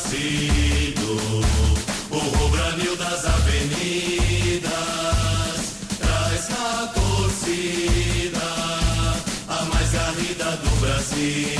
Marcílio, o rubranil das avenidas, traz na torcida a mais garrida do Brasil.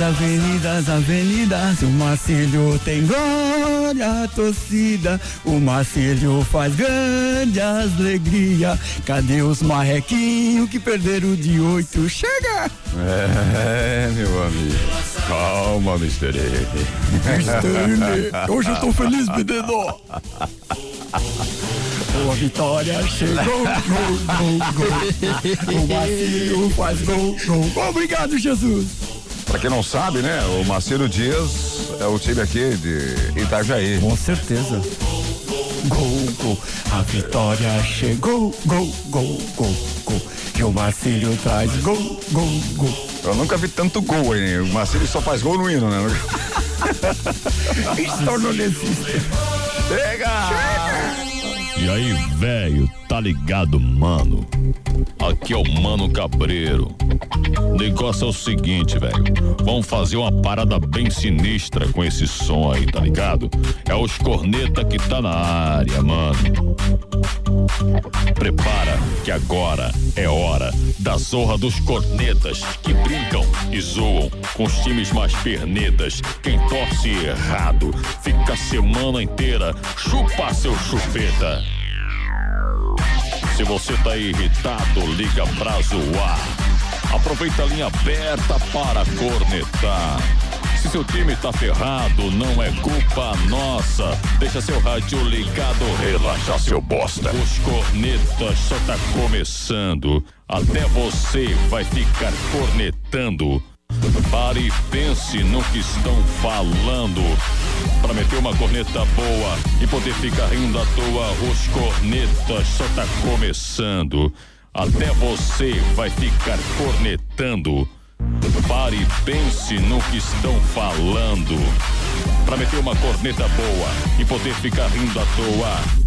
As avenidas, avenidas, o Marcílio tem glória, a torcida, o Marcílio faz grande alegria. Cadê os marrequinhos que perderam de oito? Chega! É, meu amigo. Calma, Mr. N. Hoje eu tô feliz, menino. Boa vitória, chegou, gol, gol, gol. O Marcílio faz gol, gol. Obrigado, Jesus. Pra quem não sabe, né? O Marcelo Dias é o time aqui de Itajaí. Com certeza. Gol, gol, a vitória chegou, gol, gol, gol, gol. E o Marcílio traz gol, gol, gol. Eu nunca vi tanto gol aí. O Marcelo só faz gol no hino, né? Estornonecista. Chega! E aí, velho, tá ligado, mano? Aqui é o Mano Cabreiro. O negócio é o seguinte, velho. Vamos fazer uma parada bem sinistra com esse som aí, tá ligado? É os corneta que tá na área, mano. Prepara que agora é hora da zorra dos cornetas que brincam e zoam com os times mais pernetas. Quem torce errado fica a semana inteira chupa seu chupeta. Se você tá irritado, liga pra zoar. Aproveita a linha aberta para cornetar. Se seu time tá ferrado, não é culpa nossa. Deixa seu rádio ligado, relaxa seu bosta. Os cornetas só tá começando. Até você vai ficar cornetando. Pare e pense no que estão falando. Pra meter uma corneta boa e poder ficar rindo à toa, os cornetas só tá começando. Até você vai ficar cornetando. Pare e pense no que estão falando. Pra meter uma corneta boa e poder ficar rindo à toa.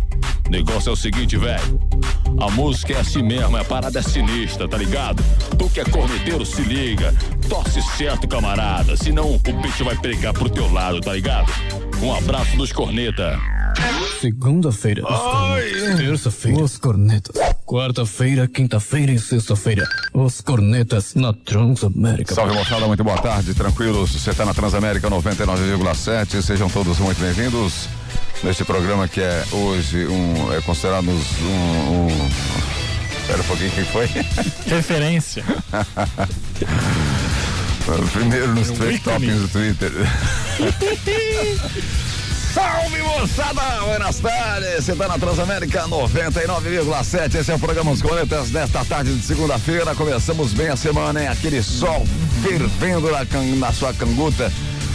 Negócio é o seguinte, velho. A música é assim mesmo, a parada é sinistra, tá ligado? Tu que é corneteiro, se liga. Torce certo, camarada. Senão o bicho vai pegar pro teu lado, tá ligado? Um abraço dos corneta. Segunda-feira, os cornetas. Terça-feira, os cornetas. Quarta-feira, quinta-feira e sexta-feira, os cornetas na Transamérica. Salve moçada, muito boa tarde, tranquilos. Você tá na Transamérica 99,7. Sejam todos muito bem-vindos neste programa que é hoje um. é considerado um. um Espera um pouquinho, quem foi? Referência. Primeiro nos três toppings do Twitter. Salve moçada! Buenas tardes! Você tá na Transamérica 99,7. Esse é o programa Os Coletas desta tarde de segunda-feira. Começamos bem a semana, hein? Aquele sol fervendo na, can- na sua canguta.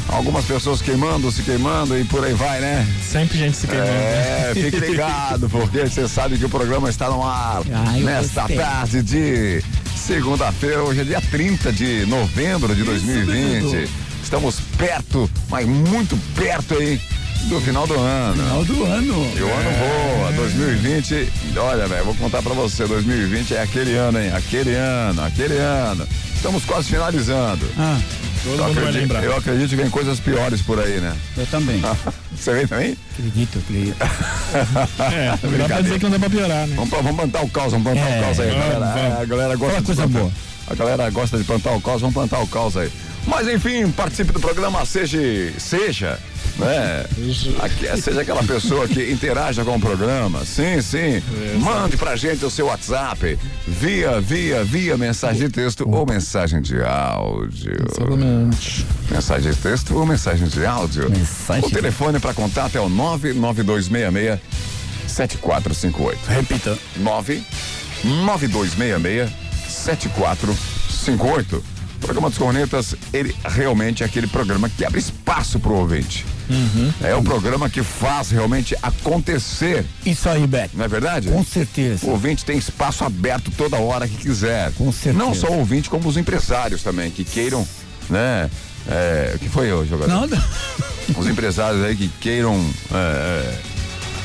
Algumas pessoas queimando, se queimando e por aí vai, né? Sempre gente se queimando. É, né? fique ligado, porque você sabe que o programa está no ar Ai, nesta gostei. tarde de segunda-feira. Hoje é dia 30 de novembro de 2020. Estamos perto, mas muito perto aí do final do ano. Final do ano. E o ano voa, 2020, olha, velho, vou contar pra você, 2020 é aquele ano, hein? Aquele ano, aquele ano. Estamos quase finalizando. Ah, Todo Eu mundo vai acredito, lembrar. eu acredito que vem coisas piores por aí, né? eu também. Você vem também? acredito, acredito. É, dá pra dizer que não dá pra piorar, né? Vamos, vamos plantar o caos, vamos plantar É, o caos aí, vamos, galera. vamos. É, a galera gosta Fala de coisa plantar- boa. A galera gosta de plantar o caos, vamos plantar o caos aí. Mas enfim, participe do programa, seja, seja, né? Aqui- seja aquela pessoa que interaja com o programa. Sim, sim. Mande pra gente o seu WhatsApp via, via, via mensagem de texto ou mensagem de áudio. Exatamente. Mensagem de texto ou mensagem de áudio. Mensagem o telefone para contato é o 99266 7458. Repita. 9 9266 7458. O programa dos Cornetas, ele realmente é aquele programa que abre espaço pro ouvinte. É o programa que faz realmente acontecer, Isso aí, Beto. não é verdade? Com certeza. O ouvinte tem espaço aberto toda hora que quiser. Com certeza. Não só o ouvinte, como os empresários também, que queiram, né? É, o que foi hoje, jogador? Não, não. Os empresários aí que queiram é, é,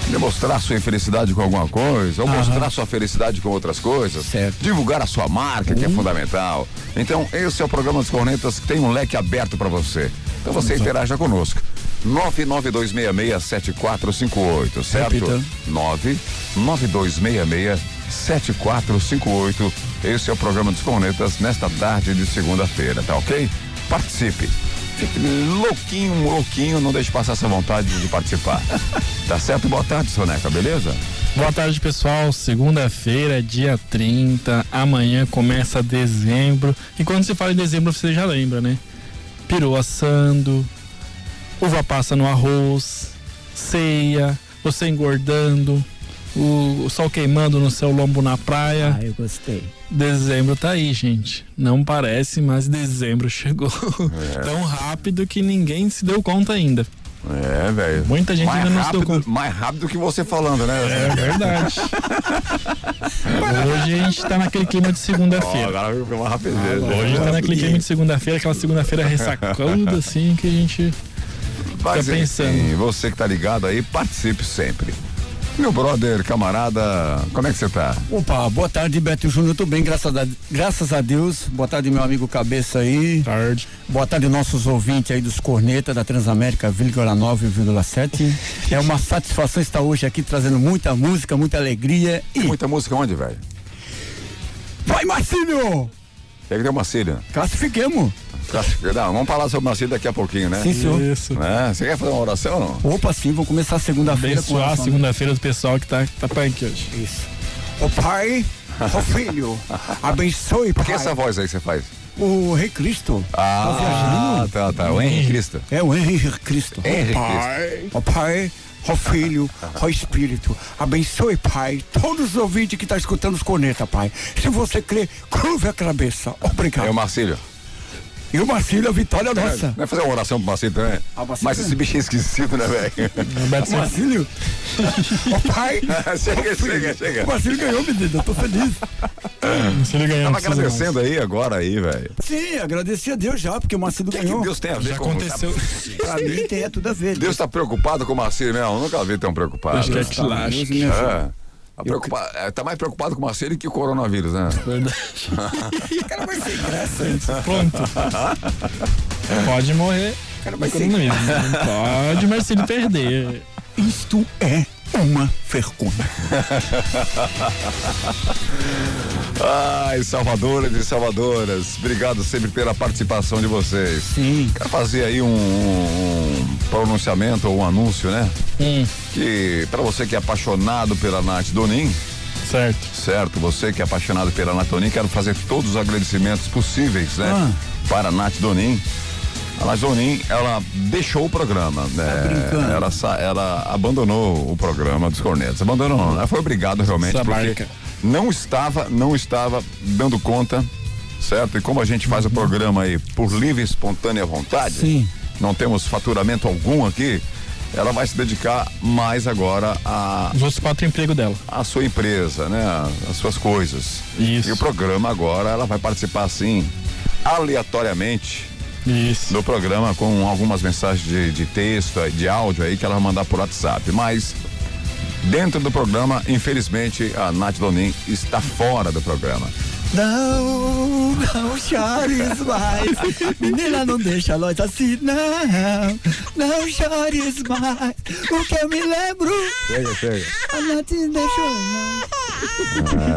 demonstrar sua infelicidade com alguma coisa, ou Aham. mostrar sua felicidade com outras coisas, Certo. divulgar a sua marca, que é fundamental. Então, esse é o programa dos Cornetas que tem um leque aberto para você. Então você interaja conosco. 992667458, certo? Repita. 992667458. Esse é o programa dos Cornetas nesta tarde de segunda-feira, tá ok? Participe. Fique louquinho, louquinho, não deixe passar essa vontade de participar. tá certo? Boa tarde, Soneca, beleza? Boa tarde, pessoal. Segunda-feira, dia 30. Amanhã começa dezembro. E quando se fala em dezembro, você já lembra, né? Peru assando, uva passa no arroz, ceia, você engordando, o, o sol queimando no seu lombo na praia. Ah, eu gostei. Dezembro tá aí, gente. Não parece, mas dezembro chegou. Tão rápido que ninguém se deu conta ainda. É, velho. Muita gente mais ainda não se deu rápido, conta. Mais rápido que você falando, né? É verdade. Hoje a gente tá naquele clima de segunda-feira. agora foi uma rapidez. Hoje tá naquele clima de segunda-feira, aquela segunda-feira ressacuda, assim, que a gente. Mas, Fica pensando. enfim, você que tá ligado aí, participe sempre. Meu brother, camarada, como é que você tá? Opa, boa tarde, Beto Júnior. Tudo bem, graças a, graças a Deus. Boa tarde, meu amigo Cabeça aí. Tarde. Boa tarde, nossos ouvintes aí dos Corneta da Transamérica, 9,7. É uma satisfação estar hoje aqui trazendo muita música, muita alegria. E Muita música onde, velho? vai, Marcílio! Ter uma cilha. Classifiquemos. Não, vamos falar sobre uma cilha daqui a pouquinho, né? Sim, senhor. Isso. Né? Você quer fazer uma oração ou não? Opa, sim, vou começar segunda-feira com Abençoar a segunda-feira do pessoal que tá, tá punk hoje. Isso. Ô pai, ô filho, abençoe, pai. Que essa voz aí que você faz? O Rei Cristo. Tá Ah, viajando? tá, tá. O Henrique Cristo. É o Henrique Cristo. Henrique Ó pai, ó pai, ó filho, ó Espírito. Abençoe, Pai, todos os ouvintes que estão escutando os corneta, Pai. Se você crê, curve a cabeça. Obrigado. É o Marcílio. E o Marcílio, a vitória é nossa. Vai fazer uma oração pro Marcílio também? Ah, Marcílio Mas esse bicho é esquisito, né, velho? Marcílio. Ó pai. chega, chega, chega. O Marcílio ganhou, menino. Eu tô feliz. Se ele ganhar, Tava precisa mais. agradecendo aí agora aí, velho. Sim, agradeci a Deus já, porque o Marcílio O que, que ganhou. Deus tem a ver Já com aconteceu. Pra mim tem é tudo a ver. Deus tá preocupado com o Marcílio mesmo? Eu nunca vi tão preocupado. Acho que é que tá, me ajuda. É. Tá, preocupa- é, tá mais preocupado com o Marcílio que o coronavírus, né? Verdade. O cara vai ser graça. Pronto. Pode morrer. cara vai ser- pode, mas se ele perder. Isto é uma vergonha. Ai, salvadoras e salvadoras, obrigado sempre pela participação de vocês. Sim. Quero fazer aí um, um pronunciamento ou um anúncio, né? Hum, Que para você que é apaixonado pela Nath Donin, certo. certo? Você que é apaixonado pela Nath Donin, quero fazer todos os agradecimentos possíveis, né? Ah. Para a Nath Donin. A Nath Donin, ela deixou o programa, né? brincando. ela, ela abandonou o programa dos Cornetas. Abandonou, não, ela foi obrigada realmente, Essa porque barca. não estava, não estava dando conta, certo? E como a gente faz o programa aí por livre e espontânea vontade, Sim. não temos faturamento algum aqui, ela vai se dedicar mais agora a Os outros quatro empregos dela. a sua empresa, né? As suas coisas. Isso. E o programa agora ela vai participar assim, aleatoriamente, Isso. do programa com algumas mensagens de, de texto, de áudio aí que ela vai mandar por WhatsApp. Mas dentro do programa, infelizmente, a Nath Donin está fora do programa. Não, não chores mais. Menina, não deixa nós assim, não. Não chores mais. O que eu me lembro, Chega, chega. a Nath deixou.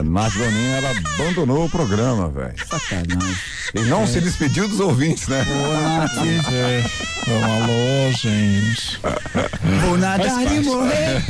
Nath Donin, ela abandonou o programa, velho. Sacanagem. E não se despediu dos ouvintes, né? É. Então, alô, gente. Vou nadar e morrer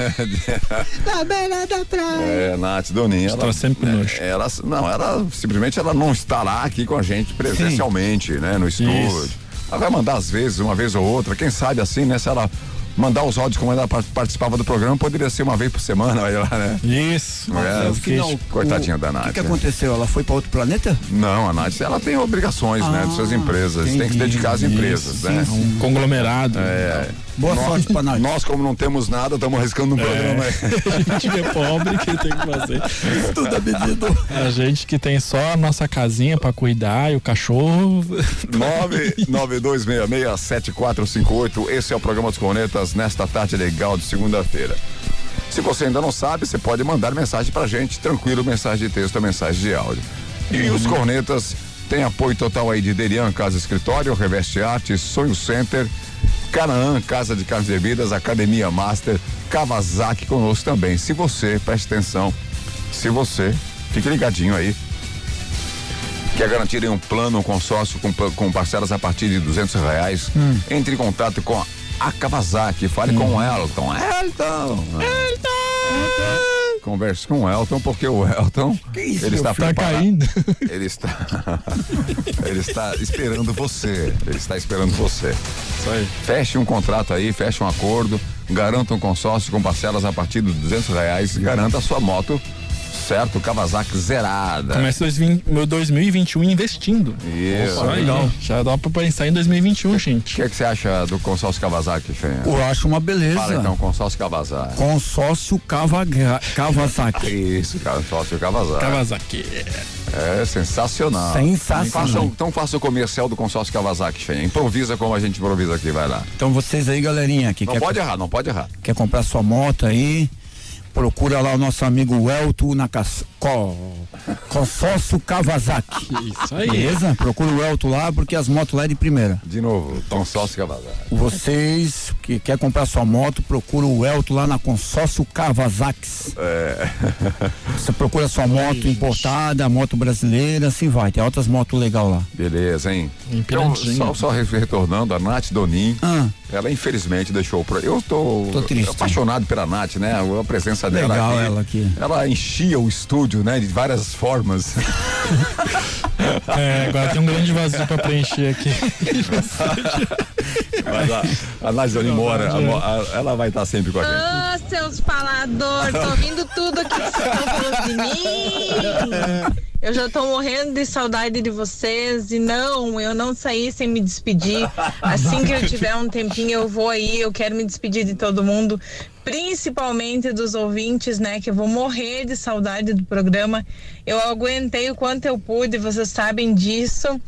na beira da praia. É, Nath Donin, ela, sempre né, ela, não, ela simplesmente ela não estará aqui com a gente presencialmente, né, no estúdio. Isso. Ela vai mandar às vezes, uma vez ou outra, quem sabe assim, né, se ela mandar os áudios como ela par- participava do programa, poderia ser uma vez por semana, olha lá, né? Isso. É, No final, coitadinha o- da Nath, O que, que né? aconteceu? Ela foi para outro planeta? Não, a Nath, ela tem obrigações, né, de suas Ah, empresas, tem que se entendi. dedicar às empresas, Isso, né? Um conglomerado. É, Boa nós, sorte pra Nath. Nós, como não temos nada, estamos arriscando um programa aí. A gente que é pobre que tem que fazer. Tudo a medido. A gente que tem só a nossa casinha pra cuidar e o cachorro. 992667458. Esse é o programa dos Cornetas nesta tarde legal de segunda-feira. Se você ainda não sabe, você pode mandar mensagem pra gente, tranquilo, mensagem de texto, mensagem de áudio. E os Cornetas têm apoio total aí de Derian Casa Escritório, Reveste Arte, Sonho Center, Canaã, Casa de Carnes e Bebidas, Academia Master, Kawasaki conosco também. Se você, preste atenção, se você, fique ligadinho aí, Quer garantir um plano, um consórcio com, com parcelas a partir de duzentos reais? Hum. Entre em contato com a, Kawasaki. Fale com o Elton. Elton! Elton! Converse com o Elton, porque o Elton isso, ele está Tá caindo. Ele está ele está esperando você. Ele está esperando você. Isso aí. Feche um contrato aí, feche um acordo, garanta um consórcio com parcelas a partir de duzentos reais e garanta a sua moto, certo? Kawasaki zerada. Começa 2020 meu 2021 investindo. Isso. Isso aí. Já dá pra pensar em 2021, O gente. que, é que você acha do consórcio Kawasaki, Fenha? Eu acho uma beleza. Fala então, consórcio Kawasaki. Consórcio Kavaga- Kawasaki. Isso, consórcio Kawasaki. Kawasaki. É sensacional. Sensacional. Faça, então faça o comercial do consórcio Kawasaki, Fenha. Improvisa como a gente improvisa aqui, vai lá. Então vocês aí, galerinha, que Não quer, pode errar, não pode errar. quer comprar sua moto aí, procura lá o nosso amigo Elton na. Consórcio Kawasaki. Isso aí. Beleza? Procura o Elton lá, porque as motos lá é de primeira. De novo, consórcio Kawasaki. Vocês que quer comprar sua moto, procura o Elton lá na Consórcio Kawasaki. É. Você procura sua moto importada, moto brasileira, assim vai. Tem outras motos legais lá. Beleza, hein? Então, só, só re- retornando, a Nath Donin, Ah. ela infelizmente deixou o pro... Eu tô, Tô triste. apaixonado pela Nath, né? A presença dela Legal aqui. ela aqui. Ela enchia o estúdio, né? De várias formas. É, agora tem um grande vazio pra preencher aqui. Mas a, a Donin mora, a a- ela vai estar sempre com a gente. Ah, seus faladores, tô ouvindo tudo aqui que vocês estão falando de mim. Eu já tô morrendo de saudade de vocês e não, eu não saí sem me despedir. Assim que eu tiver um tempinho, eu vou aí, eu quero me despedir de todo mundo, principalmente dos ouvintes, né, que eu vou morrer de saudade do programa. Eu aguentei o quanto eu pude, vocês sabem disso.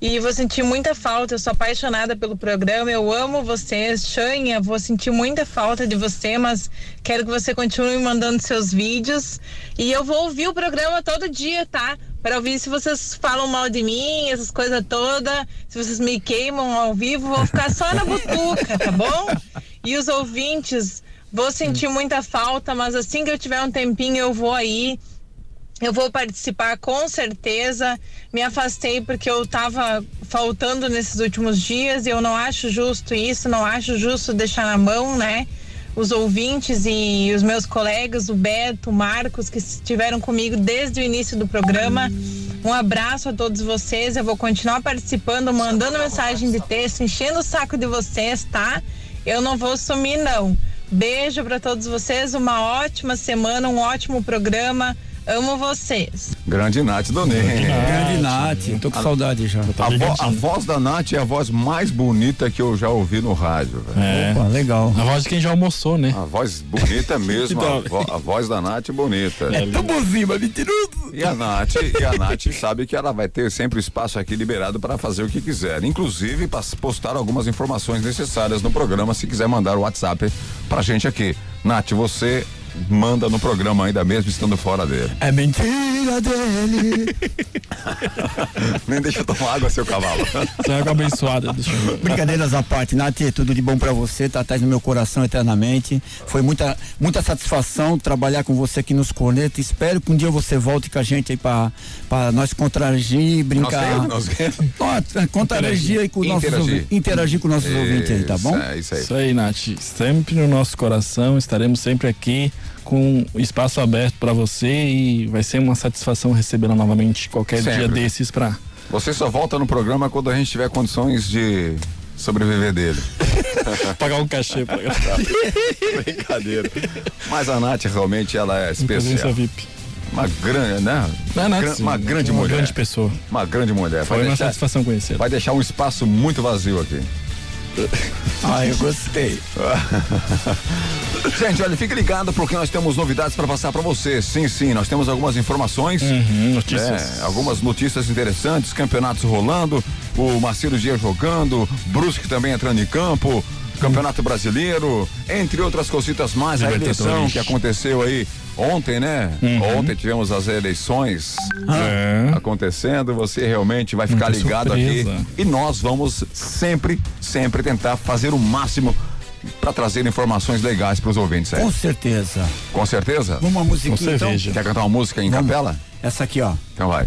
E vou sentir muita falta, eu sou apaixonada pelo programa, eu amo vocês. Xanha, vou sentir muita falta de você, mas quero que você continue mandando seus vídeos. E eu vou ouvir o programa todo dia, tá? Para ouvir se vocês falam mal de mim, essas coisas todas. Se vocês me queimam ao vivo, vou ficar só na butuca, tá bom? E os ouvintes, vou sentir muita falta, mas assim que eu tiver um tempinho, eu vou aí. Eu vou participar com certeza. Me afastei porque eu estava faltando nesses últimos dias e eu não acho justo isso, não acho justo deixar na mão, né? Os ouvintes e os meus colegas, o Beto, o Marcos, que estiveram comigo desde o início do programa. Um abraço a todos vocês. Eu vou continuar participando, mandando mensagem de texto, enchendo o saco de vocês, tá? Eu não vou sumir, não. Beijo para todos vocês, uma ótima semana, um ótimo programa. Amo vocês. Grande Nath Donin. Grande Nath, tô com saudade já. A, vo- a voz da Nath é a voz mais bonita que eu já ouvi no rádio. velho. É. Opa, legal. A voz de quem já almoçou, né? A voz bonita mesmo, a, vo- a voz da Nath bonita. É tão bonzinho, mas mentiroso. E a Nath, e a Nath sabe que ela vai ter sempre o espaço aqui liberado para fazer o que quiser. Inclusive para postar algumas informações necessárias no programa, se quiser mandar o WhatsApp pra gente aqui. Nath, você manda no programa ainda mesmo estando fora dele. É mentira dele. Nem deixa eu tomar água, seu cavalo. Você é água abençoada. Brincadeiras à parte, Nath, tudo de bom pra você, tá atrás no meu coração eternamente. Foi muita, muita satisfação trabalhar com você aqui nos cornetas. Espero que um dia você volte com a gente aí pra, pra nós contragir, brincar. Nós nós Contragir aí com os nossos Interagir. ouvintes. Interagir com os nossos ouvintes aí, tá bom? É, isso aí. Isso aí, Nath. Sempre no nosso coração, estaremos sempre aqui com espaço aberto para você e vai ser uma satisfação recebê-la novamente qualquer Sempre. dia desses pra. Você só volta no programa quando a gente tiver condições de sobreviver dele. pagar um cachê pra Brincadeira. Mas a Nath realmente ela é especial. VIP. Uma grande, né? Não é nada, Gra- sim. uma grande uma mulher. grande pessoa. Uma grande mulher. Foi Vai uma deixar, satisfação conhecê-la. vai deixar um espaço muito vazio aqui. Ah, eu gostei. Gente, olha, fique ligado porque nós temos novidades para passar para você. Sim, sim, nós temos algumas informações. Uhum, notícias. É, algumas notícias interessantes, campeonatos rolando, o Marcelo Dias jogando, Brusque também entrando em campo, Campeonato Brasileiro, entre outras cositas mais, a eleição que aconteceu aí ontem, né? Uhum. Ontem tivemos as eleições É. acontecendo, você realmente vai ficar Muita ligado surpresa. aqui e nós vamos sempre, sempre tentar fazer o máximo para trazer informações legais para os ouvintes aí. Com certeza. Com certeza? Vamos uma musiquinha então? Quer cantar uma música em Vamos. capela? Essa aqui, ó. Então vai.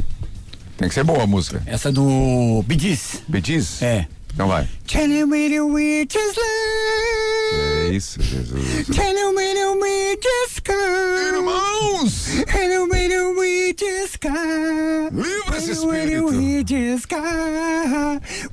Tem que ser boa a música. Essa do Bidis. Bediz? É. Então vai. Can you meet love? É isso, Jesus. Can you meet a witch's sky? Irmãos! Can you meet a witch's sky? Livra esse Can you meet espírito. sky?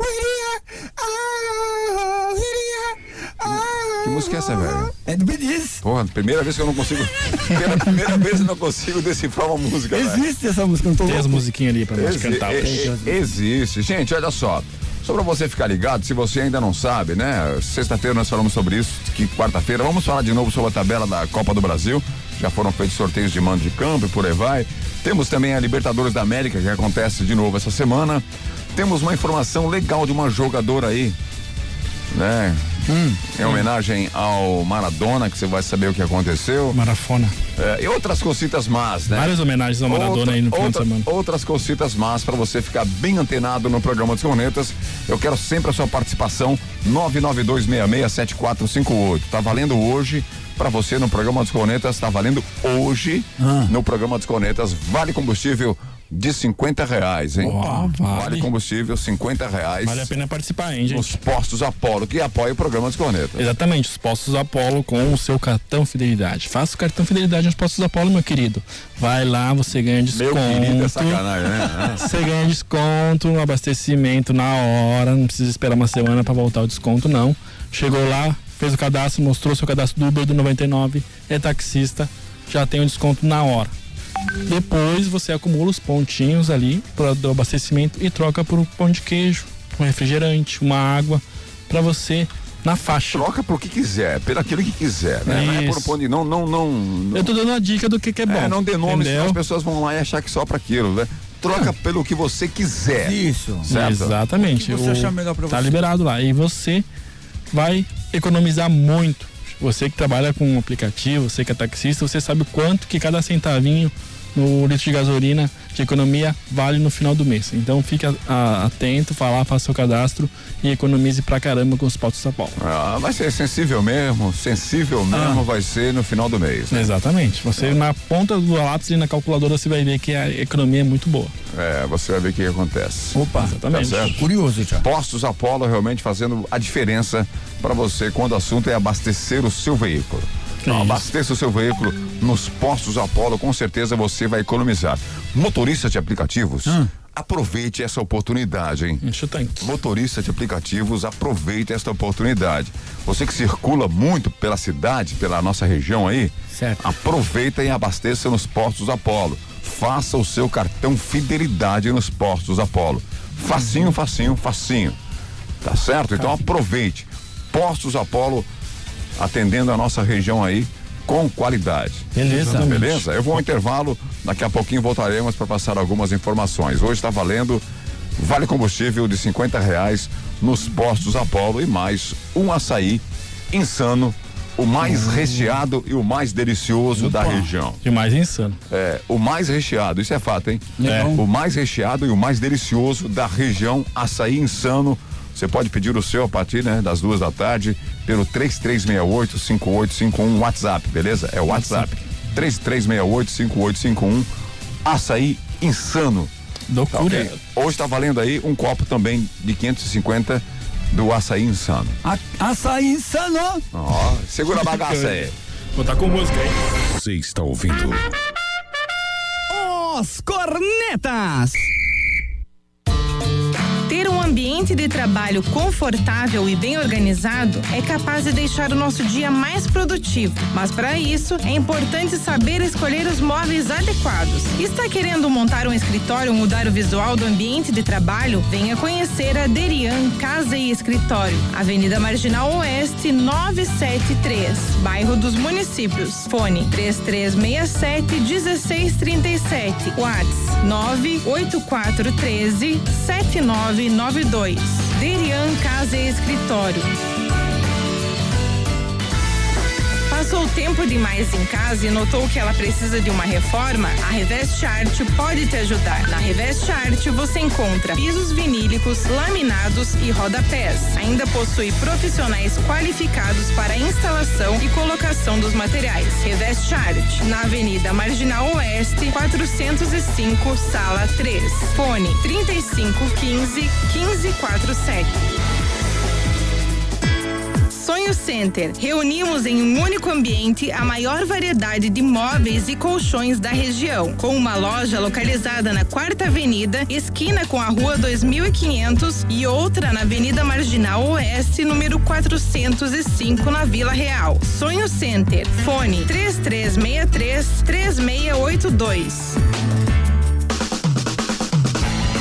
Widia, ah, widia, ah. Que música é essa, velho? É do Bidis. Porra, primeira vez que eu não consigo. Pela primeira vez eu não consigo decifrar uma música. Existe essa música, não tô Tem as louco. musiquinhas ali pra Exi- cantar. poxa. e- existe. Gente, olha só. Só pra você ficar ligado, se você ainda não sabe, né? Sexta-feira nós falamos sobre isso, que quarta-feira vamos falar de novo sobre a tabela da Copa do Brasil. Já foram feitos sorteios de mando de campo e por aí vai. Temos também a Libertadores da América, que acontece de novo essa semana. Temos uma informação legal de uma jogadora aí, né? Em homenagem ao Maradona, que você vai saber o que aconteceu. Marafona. É, e outras cositas más, né? Várias homenagens ao Maradona Outra- aí no final outra- de semana. Outras cositas más para você ficar bem antenado no programa dos Cornetas. Eu quero sempre a sua participação. 992667458. Tá valendo hoje para você no programa dos Cornetas. Tá valendo hoje Ah. no programa dos Cornetas. Vale combustível de 50 reais, hein? Ó, vale. combustível 50 reais. Vale a pena participar, hein, gente? Nos postos Apolo, que apoia o programa dos Cornetas. Exatamente, os postos Apolo com o seu cartão fidelidade. Faça o cartão fidelidade nos postos Apolo, meu querido. Vai lá, você ganha Meu desconto. querido, é sacanagem, né? Você ganha desconto, um abastecimento na hora, não precisa esperar uma semana para voltar o desconto, não. Chegou lá, fez o cadastro, mostrou seu cadastro do Uber do 99, é taxista, já tem o desconto na hora. Depois você acumula os pontinhos ali para do abastecimento e troca por um pão de queijo, um refrigerante, uma água para você na faixa. Troca por que quiser, pelo aquilo que quiser, né? Não é por Isso. um ponto de não, não, não. não Eu tô dando uma dica do que, que é bom. É, não dê nome, senão as pessoas vão lá e achar que só para aquilo, né? Troca pelo que você quiser. Isso. Certo? Exatamente. O que você O- achar melhor pra Tá você. liberado lá. E você vai economizar muito. Você que trabalha com um aplicativo, você que é taxista, você sabe o quanto que cada centavinho no litro de gasolina de economia vale no final do mês. Então fique a- a- atento, vá lá, faça seu cadastro e economize pra caramba com os postos São Paulo. Ah, vai ser sensível mesmo, sensível mesmo Ah. vai ser no final do mês. né? Exatamente. Você na ponta do lápis e na calculadora você vai ver que a economia é muito boa. É, você vai ver o que acontece. Opa, Exatamente. Tá certo. curioso já. Postos Apolo realmente fazendo a diferença para você quando o assunto é abastecer o seu veículo. Então, abasteça o seu veículo nos postos Apolo, com certeza você vai economizar. Motorista de aplicativos, aproveite essa oportunidade, hein? Enche o tanque. Motorista de aplicativos, aproveite esta oportunidade. Você que circula muito pela cidade, pela nossa região aí, Certo. aproveita e abasteça nos postos Apolo. Faça o seu cartão fidelidade nos postos Apolo. Facinho, facinho, facinho. Tá certo? Então aproveite. Postos Apolo atendendo a nossa região aí com qualidade. Beleza. Beleza? Eu vou ao intervalo, daqui a pouquinho voltaremos para passar algumas informações. Hoje está valendo vale combustível de 50 reais nos postos Apolo e mais um açaí insano, o mais recheado e o mais delicioso da região. Demais insano. É, o mais recheado, isso é fato, hein? Legal. O mais recheado e o mais delicioso da região, açaí insano. Você pode pedir o seu a partir né, das duas da tarde pelo 3368-5851 WhatsApp, beleza? É o WhatsApp. 3368-5851 açaí insano. Tá Loucura. ok? Hoje tá valendo aí um copo também de 550 do açaí insano. A, açaí insano. Ó, segura a bagaça aí. Vou tá com música aí. Você está ouvindo Os cornetas. Ter um ambiente de trabalho confortável e bem organizado é capaz de deixar o nosso dia mais produtivo. Mas para isso, é importante saber escolher os móveis adequados. Está querendo montar um escritório ou mudar o visual do ambiente de trabalho? Venha conhecer a Derian Casa e Escritório, Avenida Marginal Oeste 973, bairro dos Municípios. Fone 3367 1637. WhatsApp 98413 7992. Derian Casa e Escritório. Passou tempo demais em casa e notou que ela precisa de uma reforma? A Revest Art pode te ajudar. Na Revest Art você encontra pisos vinílicos, laminados e rodapés. Ainda possui profissionais qualificados para instalação e colocação dos materiais. Revest Art, na Avenida Marginal Oeste, 405, sala 3. Fone 3515 1547. Sonho Center. Reunimos em um único ambiente a maior variedade de móveis e colchões da região, com uma loja localizada na Quarta Avenida, esquina com a Rua 2500 e outra na Avenida Marginal Oeste, número 405, na Vila Real. Sonho Center. Fone 3363 3682.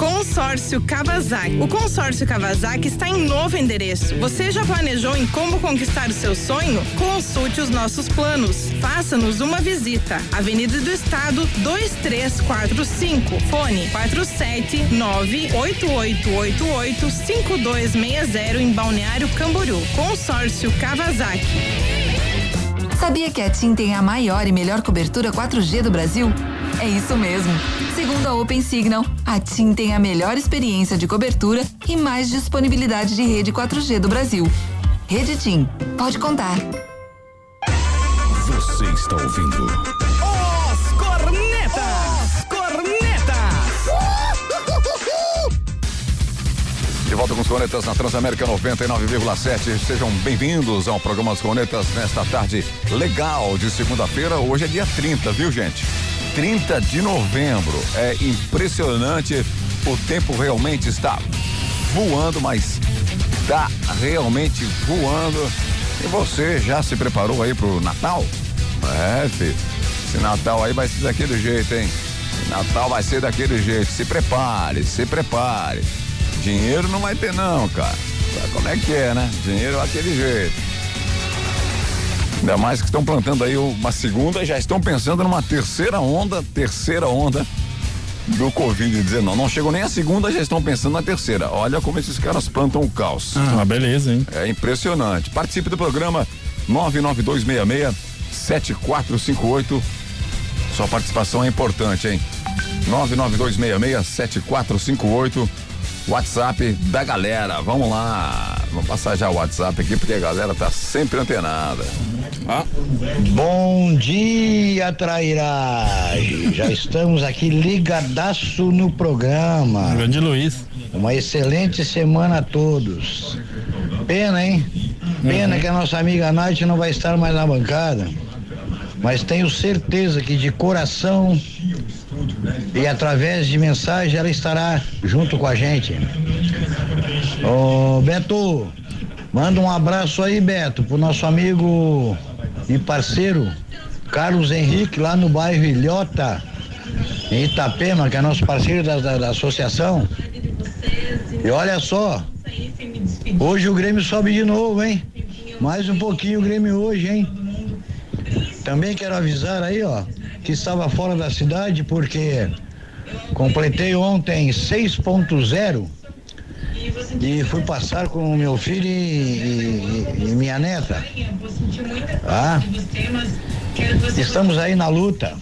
Consórcio Kawasaki. O consórcio Kawasaki está em novo endereço. Você já planejou em como conquistar o seu sonho? Consulte os nossos planos. Faça-nos uma visita. Avenida do Estado 2345. Fone 47988885260 em Balneário Camboriú. Consórcio Kawasaki. Sabia que a TIM tem a maior e melhor cobertura 4G do Brasil? É isso mesmo. Segundo a Open Signal, a TIM tem a melhor experiência de cobertura e mais disponibilidade de rede 4G do Brasil. Rede TIM. Pode contar. Você está ouvindo Os cornetas. Cornetas. De volta com os Cornetas na Transamérica 99,7. Sejam bem-vindos ao programa Os Cornetas nesta tarde legal de segunda-feira. Hoje é dia 30, viu, gente? 30 de novembro. É impressionante. O tempo realmente está voando, mas está realmente voando. E você já se preparou aí pro Natal? É, filho. Esse Natal aí vai ser daquele jeito, hein? Esse Natal vai ser daquele jeito. Se prepare, se prepare. Dinheiro não vai ter não, cara. Sabe como é que é, né? Dinheiro é aquele jeito. Ainda mais que estão plantando aí uma segunda, já estão pensando numa terceira onda, terceira onda do Covid-19. Não chegou nem a segunda, já estão pensando na terceira. Olha como esses caras plantam o caos. Ah, beleza, hein? É impressionante. Participe do programa 99266 7458. Sua participação é importante, hein? 99266 7458. WhatsApp da galera. Vamos lá. Vamos passar já o WhatsApp aqui, porque a galera tá sempre antenada. Ah, Bom dia, trairagem. Já estamos aqui ligadaço no programa. Grande Luiz. Uma excelente semana a todos. Pena, hein? Pena que a nossa amiga Nath não vai estar mais na bancada. Mas tenho certeza que de coração e através de mensagem ela estará junto com a gente. Ô Beto, manda um abraço aí, Beto, pro nosso amigo e parceiro Carlos Henrique, lá no bairro Ilhota, em Itapema, que é nosso parceiro da, da- da associação. E olha só, hoje o Grêmio sobe de novo, hein? Mais um pouquinho o Grêmio hoje, hein? Também quero avisar aí, ó, que estava fora da cidade porque completei ontem 6.0 e fui passar com o meu filho e, e- e minha neta. Tá? Estamos aí na luta.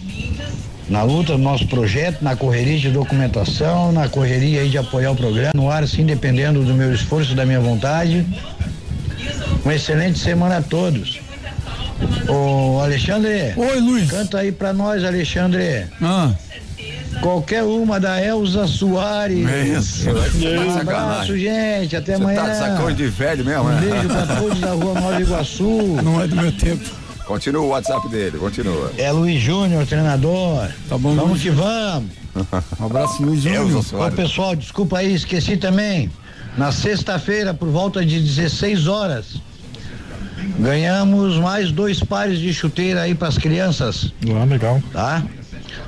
Na luta do nosso projeto, na correria de documentação, na correria de apoiar o programa, no ar, sim, dependendo do meu esforço, da minha vontade. Uma excelente semana a todos. Ô Alexandre. Oi, Luiz. Canta aí pra nós, Alexandre. Ah. Qualquer uma da Elza Soares. Isso, vai ficar Um abraço, gente. Até Você amanhã. tá de sacão de velho mesmo, Um né? beijo pra todos da rua Nova Iguaçu. Não é do meu tempo. Continua o WhatsApp dele, continua. É Luiz Júnior, treinador. Tá bom, Vamos Luiz. que vamos. Um abraço, Luiz Júnior. Ô, pessoal, desculpa aí, esqueci também. Na sexta-feira, por volta de 16 horas, ganhamos mais dois pares de chuteira aí pras crianças, Ah, legal. tá?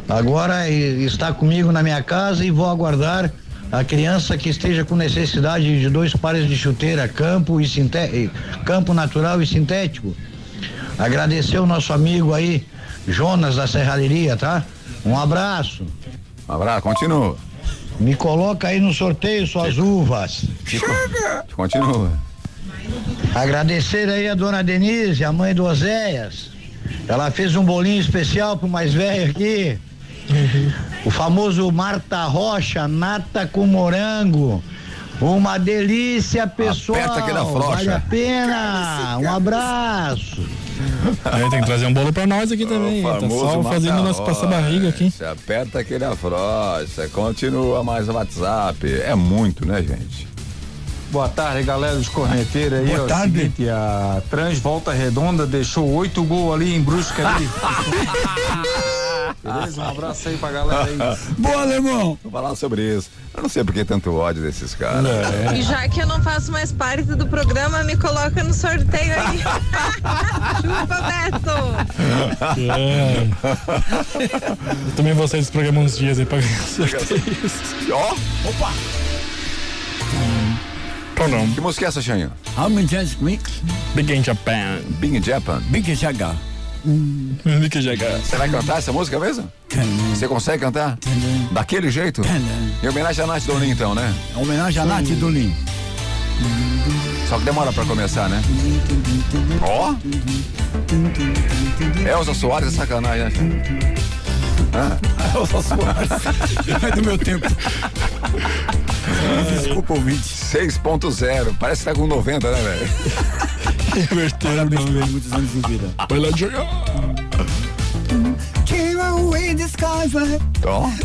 Agora e- está comigo na minha casa e vou aguardar a criança que esteja com necessidade de dois pares de chuteira, campo e sinté- campo natural e sintético. Agradecer o nosso amigo aí, Jonas da Serralheria, tá? Um abraço. Um abraço, continua. Me coloca aí no sorteio suas uvas. Continua. Agradecer aí a dona Denise, a mãe do Oséias. Ela fez um bolinho especial pro mais velho aqui. O famoso Marta Rocha, nata com morango. Uma delícia, pessoal. Aperta que dá frouxa. Vale a pena. Um abraço. Aí tem que trazer um bolo pra nós aqui também. Tá só fazendo nosso passar barriga aqui. Você aperta aquele afrocha, continua mais o WhatsApp. É muito, né, gente? Boa tarde, galera dos corneteiros aí. Boa ó, tarde. Seguinte, a Trans Volta Redonda deixou oito gols ali em Brusca ali. Beleza? Um abraço aí pra galera aí. Boa, alemão. Vou falar sobre isso. Eu não sei por que tanto ódio desses caras. E já que eu não faço mais parte do programa, me coloca no sorteio aí. Chupa, Beto! É. Eu também vou sair desse programa uns dias aí pra ganhar sorteios. Ó, opa! Não? Que música é essa, Xanha? How many times mix? Big in Japan. Big in Japan. Big Jaga. Big in Japan. Você vai cantar essa música mesmo? Você consegue cantar? Daquele jeito? Em homenagem a Nath Dolim, então, né? Homenagem a Nath Dolim. Só que demora pra começar, né? Ó! Elza Soares é sacanagem, né? Não é do meu tempo. Desculpa, ouvinte. 6.0. Parece que tá com 90, né, velho? Invertendo. Parabéns, velho. Muitos anos de vida. Vai lá jogar.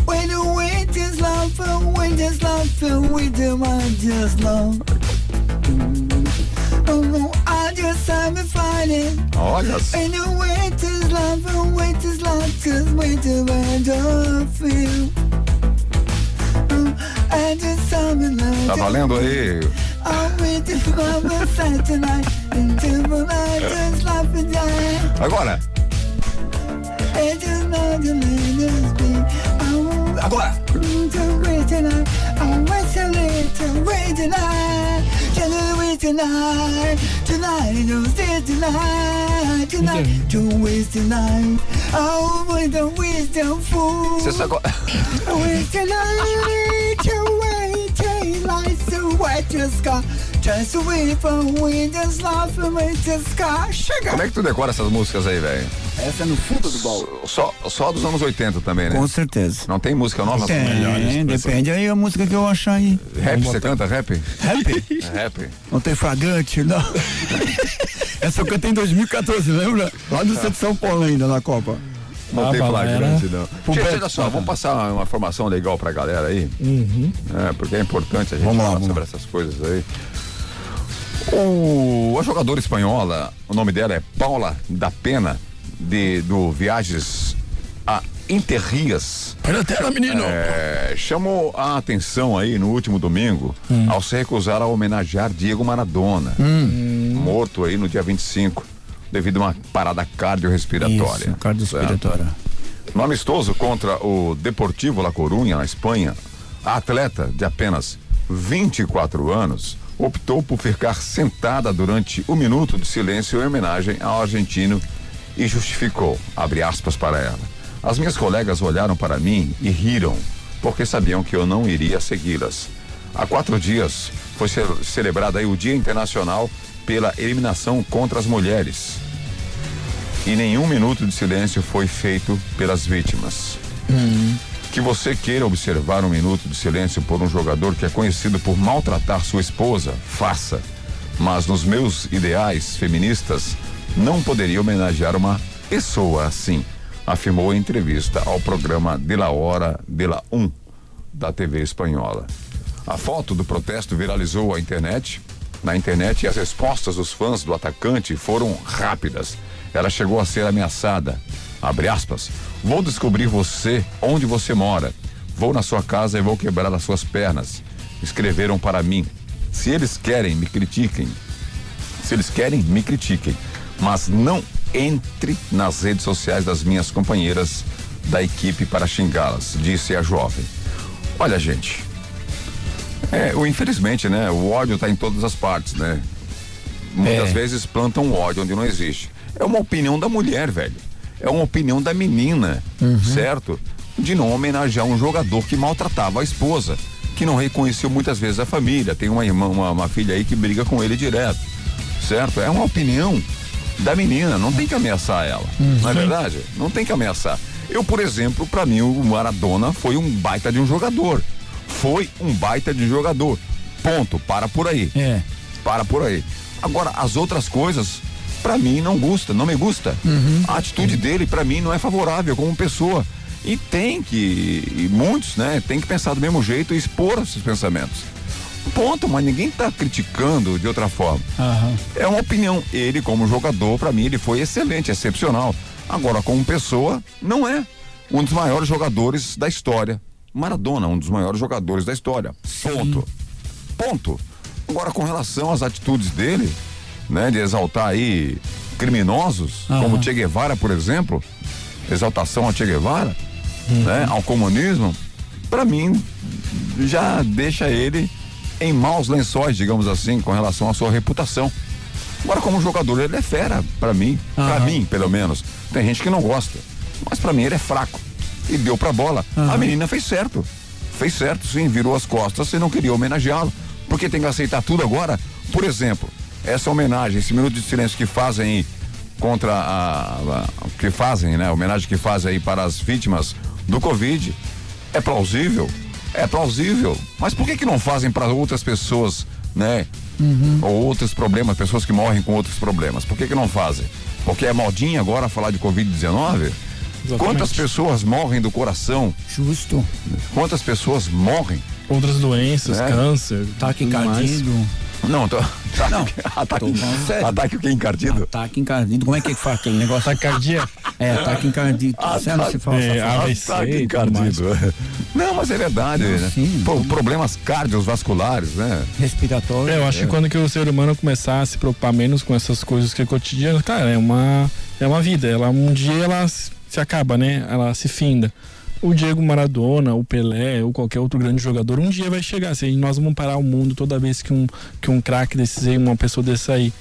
When the wind is love, when love, when the mind just love. Oh, I just am finding. Olha só. And the wait is love, and wait is love, just wait till I don't feel. I love. Tá valendo aí? Die. Agora. Agora. To wait tonight. I'm waiting to wait tonight. Just wait tonight. Tonight, don't stay tonight. Tonight, to waste tonight. Oh, with the wisdom fool. Você só. co- Wait tonight, to wait till lights so white just got Just we from we just love we just sugar. Como é que tu decora essas músicas aí, velho? Essa é no fundo do baú. Só, só dos anos 80 também, né? Com certeza. Não tem música nova? Tem, depende aí a música que eu achar aí. Rap, você canta rap? Rap? Rap. Não tem fragante, não. Essa eu cantei em 2014, lembra? Lá do centro de São Paulo ainda, na Copa. Não tem flagrante, não. Pro Gente, olha só, vamos passar uma, uma informação legal pra galera aí. É, porque é importante a gente Vamos lá, falar vamos sobre essas coisas aí. O, a jogadora espanhola, o nome dela é Paula da Pena, de, do Viagens a Interrias. Pera, menino. É, chamou a atenção aí no último domingo ao se recusar a homenagear Diego Maradona, morto aí no dia 25, devido a uma parada cardiorrespiratória. Isso, cardiorrespiratória. No amistoso contra o Deportivo La Coruña, na Espanha, a atleta de apenas 24 anos optou por ficar sentada durante um minuto de silêncio em homenagem ao argentino e justificou, abre aspas para ela. As minhas colegas olharam para mim e riram, porque sabiam que eu não iria segui-las. Há quatro dias foi ce- celebrado o Dia Internacional pela Eliminação contra as Mulheres e nenhum minuto de silêncio foi feito pelas vítimas. Que você queira observar um minuto de silêncio por um jogador que é conhecido por maltratar sua esposa, faça. Mas nos meus ideais feministas, não poderia homenagear uma pessoa assim, afirmou em entrevista ao programa De La Hora de la Um, da TV espanhola. A foto do protesto viralizou a internet, na internet e as respostas dos fãs do atacante foram rápidas. Ela chegou a ser ameaçada. Abre aspas. Vou descobrir você onde você mora. Vou na sua casa e vou quebrar as suas pernas. Escreveram para mim. Se eles querem, me critiquem. Se eles querem, me critiquem. Mas não entre nas redes sociais das minhas companheiras da equipe para xingá-las, disse a jovem. Olha, gente. É, o, infelizmente, né? O ódio está em todas as partes, né? Muitas É. vezes plantam ódio onde não existe. É uma opinião da mulher, velho. É uma opinião da menina, certo? De não homenagear um jogador que maltratava a esposa, que não reconheceu muitas vezes a família. Tem uma irmã, uma, uma filha aí que briga com ele direto, certo? É uma opinião da menina, não tem que ameaçar ela, não é verdade? Não tem que ameaçar. Eu, por exemplo, para mim o Maradona foi um baita de um jogador. Foi um baita de jogador. Ponto. Para por aí. É. Para por aí. Agora, as outras coisas, pra mim, não gusta, não me gusta. A atitude dele, pra mim, não é favorável como pessoa. E tem que, e muitos, né, tem que pensar do mesmo jeito e expor esses pensamentos. Ponto, mas ninguém tá criticando de outra forma. É uma opinião. Ele, como jogador, pra mim, ele foi excelente, excepcional. Agora, como pessoa, não é. Um dos maiores jogadores da história. Maradona, um dos maiores jogadores da história. Ponto. Ponto. Agora, com relação às atitudes dele, né, de exaltar aí criminosos, como Che Guevara, por exemplo, exaltação a Che Guevara, né, ao comunismo, pra mim já deixa ele em maus lençóis, digamos assim, com relação à sua reputação. Agora, como jogador, ele é fera, pra mim, pra mim, pelo menos. Tem gente que não gosta, mas pra mim ele é fraco. E deu pra bola. A menina fez certo. Fez certo, sim, virou as costas e não queria homenageá-lo. Porque tem que aceitar tudo agora. Por exemplo, essa homenagem, esse minuto de silêncio que fazem contra a, a- que fazem, né? A homenagem que fazem aí para as vítimas do Covid é plausível? É plausível. Mas por que que não fazem para outras pessoas, né? Ou outros problemas, pessoas que morrem com outros problemas. Por que que não fazem? Porque é modinha agora falar de Covid-19? Quantas pessoas morrem do coração? Justo. Quantas pessoas morrem? Outras doenças, É. câncer. Mais. encardido. Não, tô. Não, ataque, tô ataque o que? Encardido? Ataque encardido. Como é que faz aquele negócio? Ataque cardíaco. É, ataque encardido. Você não se fala é. AVC Ataque encardido. Não, mas é verdade, né? sim. Pô, problemas cardiovasculares, né? Respiratório. É, eu acho que quando que o ser humano começar a se preocupar menos com essas coisas que é cotidiano, cara, é uma é uma vida. Ela um dia ela se acaba, né? Ela se finda. O Diego Maradona, o Pelé, ou qualquer outro grande jogador, um dia vai chegar. Assim, nós vamos parar o mundo toda vez que um que um craque desses aí, uma pessoa desse aí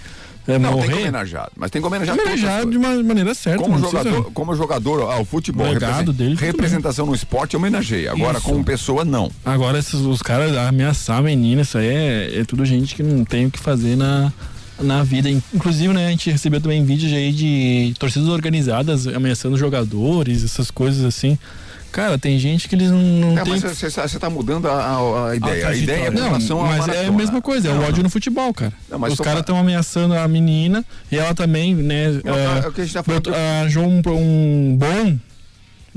é, Não, tem que morrer. homenagear, mas tem que homenagear Homenagear de uma maneira certa. Como precisa- jogador, como jogador, ah, o futebol, O legado represen- dele, representação no esporte, eu homenageei. Agora, Isso. como pessoa, não. Agora, esses, os caras ameaçar a menina, isso aí é, é tudo gente que não tem o que fazer na, na vida. Inclusive, né, a gente recebeu também vídeos aí de torcidas organizadas ameaçando jogadores, essas coisas assim. Cara, tem gente que eles não, não É, tem. mas você você tá mudando a, a- a ideia. A, ideia é Não, mas é a maratona. mesma coisa, é o ódio no futebol, cara. Não, mas Os caras estão ameaçando a menina e ela também, né, Não, é, é o que a gente tá falando. arranjou um, um bom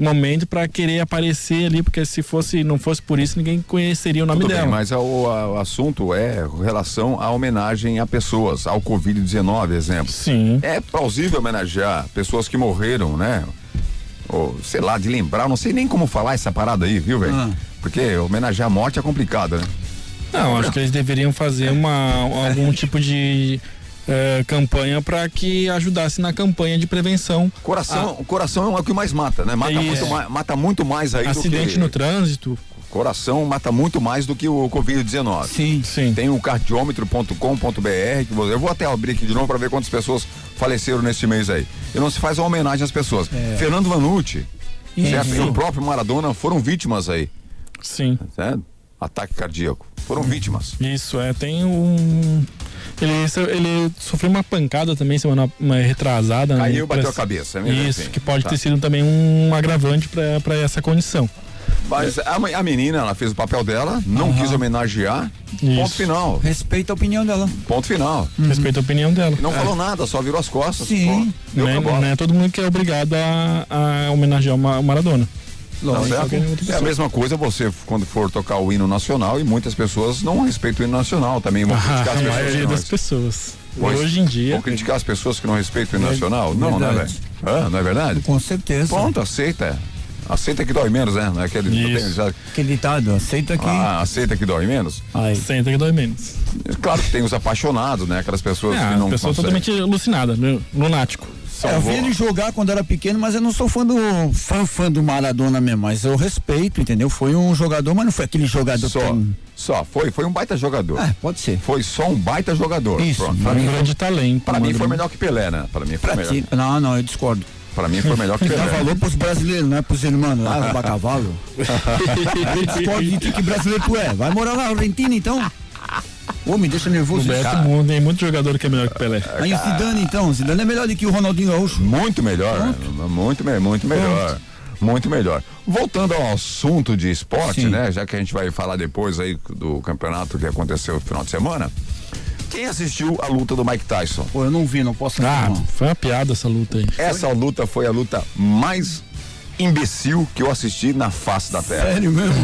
momento pra querer aparecer ali, porque se fosse não fosse por isso, ninguém conheceria o nome Tudo dela. bem, mas a- o, a- o assunto é relação à homenagem a pessoas, ao Covid-19, exemplo. Sim. É plausível homenagear pessoas que morreram, né? Ou, sei lá, de lembrar, não sei nem como falar essa parada aí, viu, velho? Ah. Porque homenagear a morte é complicado, né? Não, acho que eles deveriam fazer uma, algum tipo de eh, campanha para que ajudasse na campanha de prevenção. Coração, o coração é o que mais mata, né? Mata, Isso. muito mais, mata muito mais aí Acidente do que... no trânsito. Coração mata muito mais do que o Covid-19. Sim. Sim. Tem o cardiômetro.com.br, que eu vou até abrir aqui de novo para ver quantas pessoas faleceram nesse mês aí. E não se faz uma homenagem às pessoas. Fernando Vanucci, certo? E o próprio Maradona foram vítimas aí, Sim. certo? Ataque cardíaco. Foram vítimas. Isso, é, tem um. Ele, ele sofreu uma pancada também semana uma retrasada. né? Caiu e bateu a cabeça, é mesmo Isso, assim. que pode Tá. ter sido também um agravante para essa condição. Mas a, a menina, ela fez o papel dela, não quis homenagear. Ponto Isso. final. Respeita a opinião dela. Ponto final. Respeito à opinião dela. Não falou nada, só virou as costas. Sim. pô, deu Não é, pra bola. não é todo mundo que é obrigado a, a homenagear o Ma- o Maradona. Não, Lógico, alguém- outra É a mesma coisa você quando for tocar o hino nacional e muitas pessoas não respeitam o hino nacional também vão criticar as a pessoas. maioria não das pessoas. Pois, Hoje em dia. Vão criticar as pessoas que não respeitam o hino nacional? Não, né, velho? verdade. Ah, não é verdade? Com certeza. Ponto, aceita. Aceita que dói menos, né? Não é aquele, tem- já- Aquele ditado, aceita que. ah, aceita que dói menos? Ai. Senta que dói menos. Claro que tem os apaixonados, né? Aquelas pessoas É, que não a pessoa conseguem. totalmente alucinada, né? lunático. É, eu vi ele jogar quando era pequeno, mas eu não sou fã do fã, fã do Maradona mesmo, mas eu respeito, entendeu? Foi um jogador, mas não foi aquele jogador Só, tão- só, foi, foi um baita jogador. Ah, pode ser. Foi só um baita jogador. Isso. Pronto. Um mim, grande talento. pra mim foi melhor que Pelé, né? Pra mim foi Pra melhor. ti. Não, não, eu discordo. Pra mim foi melhor que Já Pelé. falou pros brasileiros, não é pros irmãos lá, roubar cavalo. De que brasileiro tu é. Vai morar na Argentina então? Ô, me deixa O nervoso. Beto Cara. Mundo tem muito jogador que é melhor que Pelé. Aí o Zidane então, o Zidane é melhor do que o Ronaldinho Gaúcho. Muito melhor, né? muito, me- muito melhor. Muito melhor. Voltando ao assunto de esporte, Sim. né? Já que a gente vai falar depois aí do campeonato que aconteceu no final de semana. Quem assistiu a luta do Mike Tyson? Pô, eu não vi, não posso Ah, foi uma piada essa luta aí. Essa luta foi a luta mais imbecil que eu assisti na face da terra. Sério mesmo?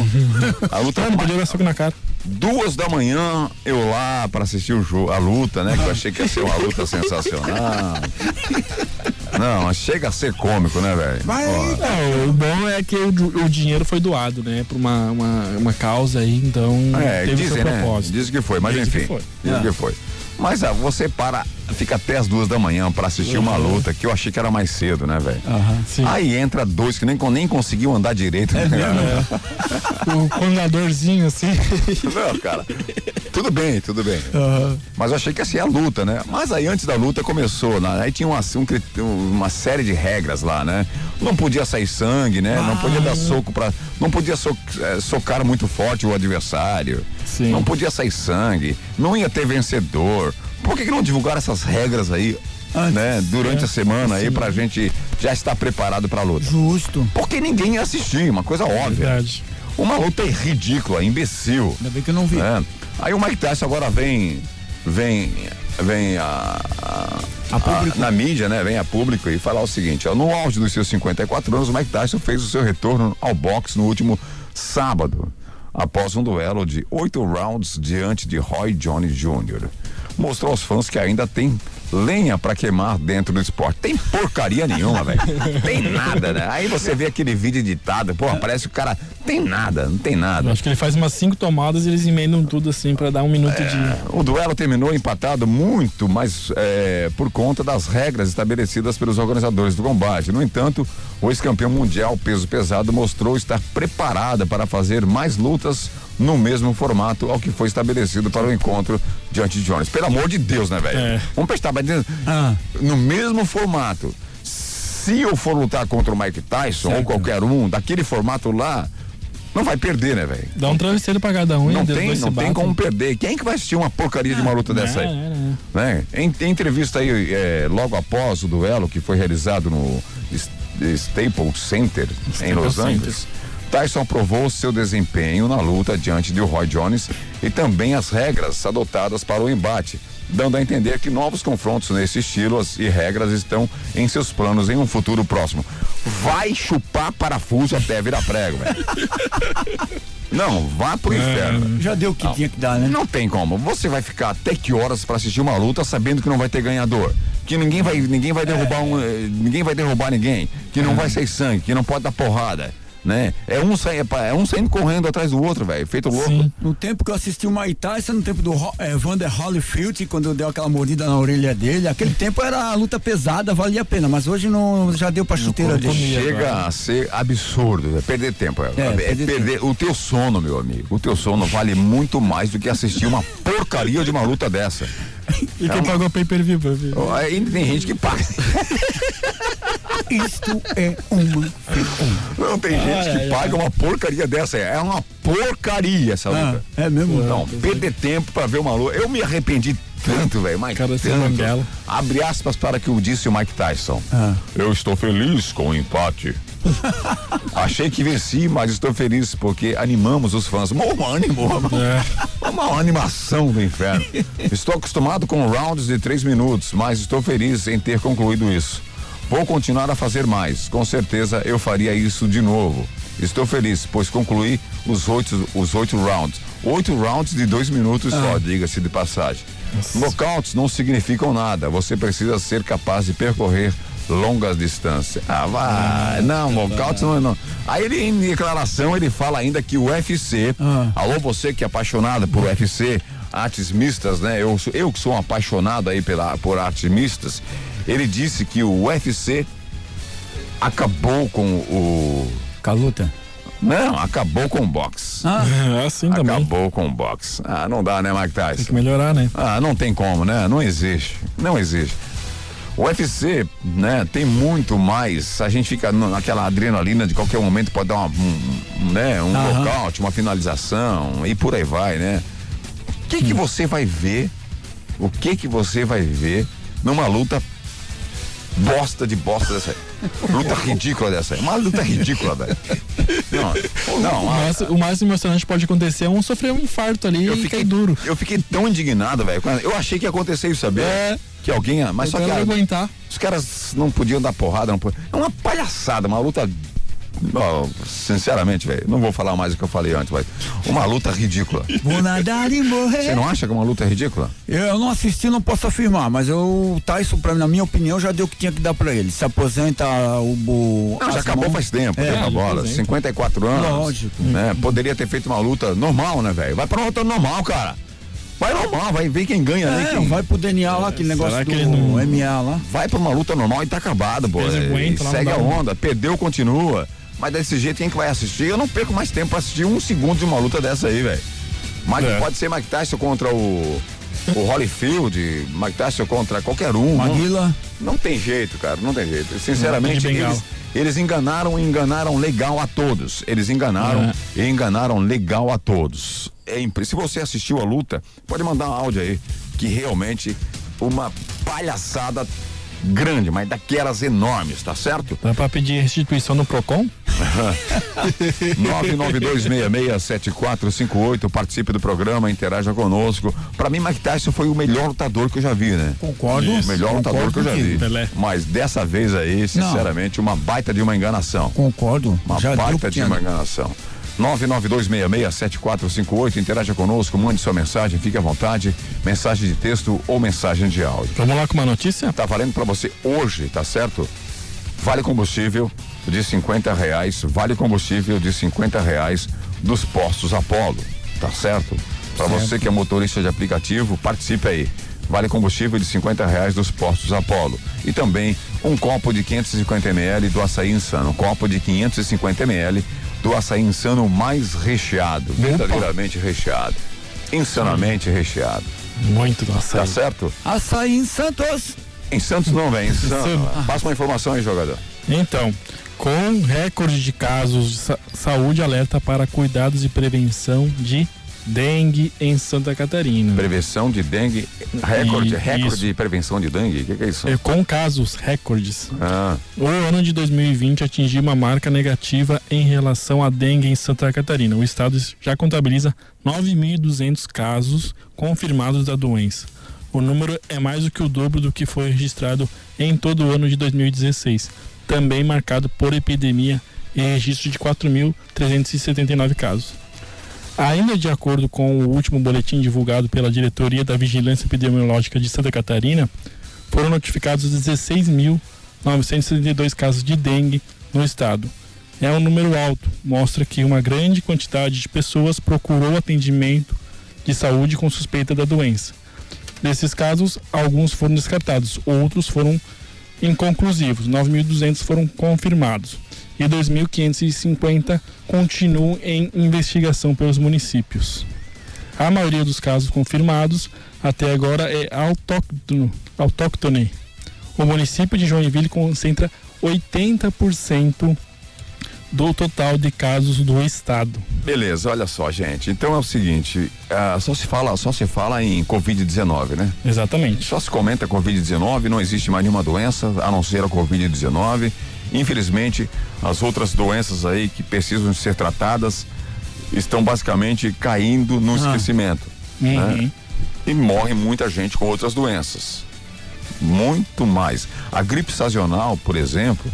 A luta Não, não podia dar soco na cara. Duas da manhã, eu lá para assistir o jogo, a luta, né? Que eu achei que ia ser uma luta sensacional. Não, mas chega a ser cômico, né, velho? O bom é que o, o dinheiro foi doado, né? Pra uma, uma, uma causa aí, então É, teve dizem, seu né? propósito. Dizem que foi, mas que enfim. foi. Dizem É. que foi. Mas ah, você para, fica até as duas da manhã para assistir uma luta que eu achei que era mais cedo, né, velho? Sim. Aí entra dois que nem, nem conseguiam andar direito. né, cara? O congadorzinho assim. Não, cara. Tudo bem, tudo bem. Mas eu achei que assim é a luta, né? Mas aí antes da luta começou, né? aí tinha uma, um cri- uma série de regras lá, né? Não podia sair sangue, né? Não podia dar soco pra. Não podia so, eh, socar muito forte o adversário. Sim. Não podia sair sangue. Não ia ter vencedor. Por que, que não divulgaram essas regras aí? Né, durante a semana aí pra gente já estar preparado pra luta. Justo. Porque ninguém ia assistir, uma coisa óbvia. Verdade. Uma luta ridícula, imbecil. Ainda bem que eu não vi. É. Aí o Mike Tyson agora vem, vem, vem a, a- a- na mídia, né? Vem a público e falar o seguinte: ó, no auge dos seus 54 anos, o Mike Tyson fez o seu retorno ao boxe no último sábado, após um duelo de oito rounds diante de Roy Jones Jr. Mostrou aos fãs que ainda tem lenha pra queimar dentro do esporte. Tem porcaria nenhuma, velho. Tem nada, né? Aí você vê aquele vídeo editado, pô, parece que o cara tem nada, não tem nada. Eu acho que ele faz umas cinco tomadas e eles emendam tudo assim pra dar um minuto É. de. O duelo terminou empatado muito, mas é, por conta das regras estabelecidas pelos organizadores do combate. No entanto, o ex-campeão mundial peso pesado mostrou estar preparada para fazer mais lutas no mesmo formato ao que foi estabelecido para o encontro diante de Jones. Pelo amor de Deus, né, velho? É. Vamos prestar bastante Ah. no mesmo formato. Se eu for lutar contra o Mike Tyson ou Certo. qualquer um daquele formato lá, não vai perder, né, velho? Dá um travesseiro pra cada um Não tem, não tem como perder. Quem é que vai assistir uma porcaria de uma luta dessa aí? É, é, é. né? Em, em entrevista aí, é, logo após o duelo que foi realizado no Staples Center em Los Center. Tyson aprovou seu desempenho na luta diante de Roy Jones e também as regras adotadas para o embate, dando a entender que novos confrontos nesse estilo e regras estão em seus planos em um futuro próximo. Vai chupar parafuso até virar prego, velho. Não, vá pro inferno. Já deu o que tinha que dar, né? Não tem como. Você vai ficar até que horas pra assistir uma luta sabendo que não vai ter ganhador? Que ninguém vai, ninguém vai derrubar um, eh, ninguém vai derrubar ninguém, que não vai sair sangue, que não pode dar porrada, né? É um, sai- é é um saindo correndo atrás do outro, velho, feito louco. Sim. No tempo que eu assisti o Mike Tyson, no tempo do eh, Vander Holyfield, quando deu aquela mordida na orelha dele, aquele tempo era a luta pesada, valia a pena, mas hoje não já deu pra chuteira dele. Chega a ser absurdo, é perder tempo. É, é perder perder o teu sono, meu amigo. O teu sono vale muito mais do que assistir uma porcaria de uma luta dessa. E quem pagou pay per view? viu? Ainda tem gente que paga. Isto é uma Não, tem gente que paga uma porcaria dessa. É uma porcaria essa Ah, luta. é mesmo? Não, perder tempo pra ver uma luta. Eu me arrependi tanto, velho, mas Cara, sem tanto. Abre aspas para que o disse o Mike Tyson. Ah. Eu estou feliz com o empate. Achei que venci, mas estou feliz porque animamos os fãs. Bom ânimo. É. Uma animação do inferno. Estou acostumado com rounds de três minutos, mas estou feliz em ter concluído isso. Vou continuar a fazer mais. Com certeza eu faria isso de novo. Estou feliz, pois concluí os oito, os oito rounds. Oito rounds de dois minutos só, diga-se de passagem. Knockouts não significam nada. Você precisa ser capaz de percorrer longas distâncias. Ah, vai. Não, knockouts não, não. Aí ele, em declaração, ele fala ainda que o UFC, Ah. alô você que é apaixonado por UFC, artes mistas, né? Eu, eu que sou um apaixonado aí pela, por artes mistas, ele disse que o UFC acabou com o. Com a luta. Não, acabou com o boxe. Ah, É assim também. Acabou com o boxe. Ah, não dá, né, Mike Tem Tyson? que melhorar, né? Ah, não tem como, né? Não existe. Não existe. O UFC, né, tem muito mais. A gente fica naquela adrenalina de qualquer momento pode dar uma, um, um, né, um Aham. nocaute, uma finalização e por aí vai, né? O que que você vai ver? O que que você vai ver numa luta bosta de bosta dessa aí? Luta ridícula dessa aí. Uma luta ridícula, velho. Não, não, O a- mais, o emocionante pode acontecer é um sofrer um infarto ali eu fiquei duro. Eu fiquei tão indignado, velho. Eu achei que ia acontecer isso, sabia? É. Que alguém. Mas só que a- aguentar. os caras não podiam dar porrada, não podiam. É uma palhaçada, uma luta. Ó, sinceramente, velho, não vou falar mais o que eu falei antes, mas uma luta ridícula. vou nadar e morrer. Você não acha que uma luta é ridícula? Eu não assisti, não posso afirmar, mas eu, o Tyson, pra, mim, na minha opinião, já deu o que tinha que dar pra ele. Se aposenta o. o Não, já acabou mãos. faz tempo, É, a bola. tempo. 54 anos. Lógico. Né? Poderia ter feito uma luta normal, né, velho? Vai pra uma luta normal, cara. Vai normal, vai ver quem ganha ali. É, quem- vai pro DNA lá, aquele negócio será do não- MA lá. vai pra uma luta normal e tá acabado, pô. E segue a onda, perdeu, continua. Mas desse jeito, quem que vai assistir? Eu não perco mais tempo pra assistir um segundo de uma luta dessa aí, velho. Mike- É. Pode ser Mike Tyson contra o, o Holyfield, Mike Tyson contra qualquer um. Não, Maguila. não tem jeito, cara, não tem jeito. Sinceramente, Não tem eles, eles enganaram e enganaram legal a todos. Eles enganaram e enganaram legal a todos. É Se você assistiu a luta, pode mandar um áudio aí, que realmente uma palhaçada grande, mas daquelas enormes, tá certo? Dá pra pedir restituição no PROCON? 992667458, participe do programa, interaja conosco. Pra mim, Mike Tyson foi o melhor lutador que eu já vi, né? Concordo. O melhor lutador que eu já vi. Pelé. Mas dessa vez aí, sinceramente, uma baita de uma enganação. Concordo. Uma já baita de uma enganação. 992667458, interaja conosco, mande sua mensagem, fique à vontade, mensagem de texto ou mensagem de áudio. Vamos lá com uma notícia? Tá valendo pra você hoje, tá certo? Vale combustível de 50 reais, vale combustível de 50 reais dos postos Apolo, tá certo? Pra você que é motorista de aplicativo, participe aí. Vale combustível de 50 reais dos postos Apolo. E também um copo de 550 ml do açaí insano. Um copo de 550 ml do açaí insano mais recheado, verdadeiramente recheado. Insanamente recheado. Muito do açaí. Tá certo? Açaí em Santos. Em Santos não, vem. Em Santos. Insano. Passa uma informação aí, jogador. Então, com recorde de casos de sa- saúde, alerta para cuidados e prevenção de dengue em Santa Catarina. Prevenção de dengue. Recorde, E- recorde isso. de prevenção de dengue? O que, que é isso? É, Com casos recordes. Ah, O ano de 2020 atingiu uma marca negativa em relação à dengue em Santa Catarina. O estado já contabiliza 9.200 casos confirmados da doença. O número é mais do que o dobro do que foi registrado em todo o ano de 2016, também marcado por epidemia e registro de 4.379 casos. Ainda de acordo com o último boletim divulgado pela Diretoria da Vigilância Epidemiológica de Santa Catarina, foram notificados 16.972 casos de dengue no estado. É um número alto, mostra que uma grande quantidade de pessoas procurou atendimento de saúde com suspeita da doença. Desses casos, alguns foram descartados, outros foram inconclusivos. 9.200 foram confirmados e 2.550 continuam em investigação pelos municípios. A maioria dos casos confirmados até agora é autóctono, autóctone. O município de Joinville concentra 80% do total de casos do estado. beleza, olha só, gente. Então é o seguinte, ah, só se fala, só se fala em Covid-19, né? Exatamente. Só se comenta Covid-19, não existe mais nenhuma doença a não ser a Covid-19. Infelizmente, as outras doenças aí que precisam ser tratadas estão basicamente caindo no esquecimento. né? Uhum. E morre muita gente com outras doenças. Muito mais. A gripe sazonal, por exemplo,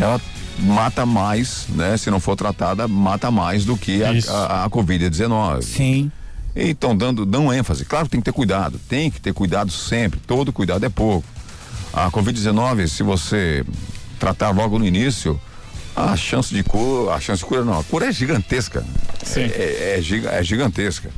ela mata mais, né? Se não for tratada, mata mais do que a, a, a Covid-19. Sim. E estão dando, dão ênfase. Claro que tem que ter cuidado, tem que ter cuidado sempre. Todo cuidado é pouco. A Covid-19, se você tratar logo no início, a chance de cura, a chance de cura não, a cura é gigantesca. Sim. É, é, é é gigantesca.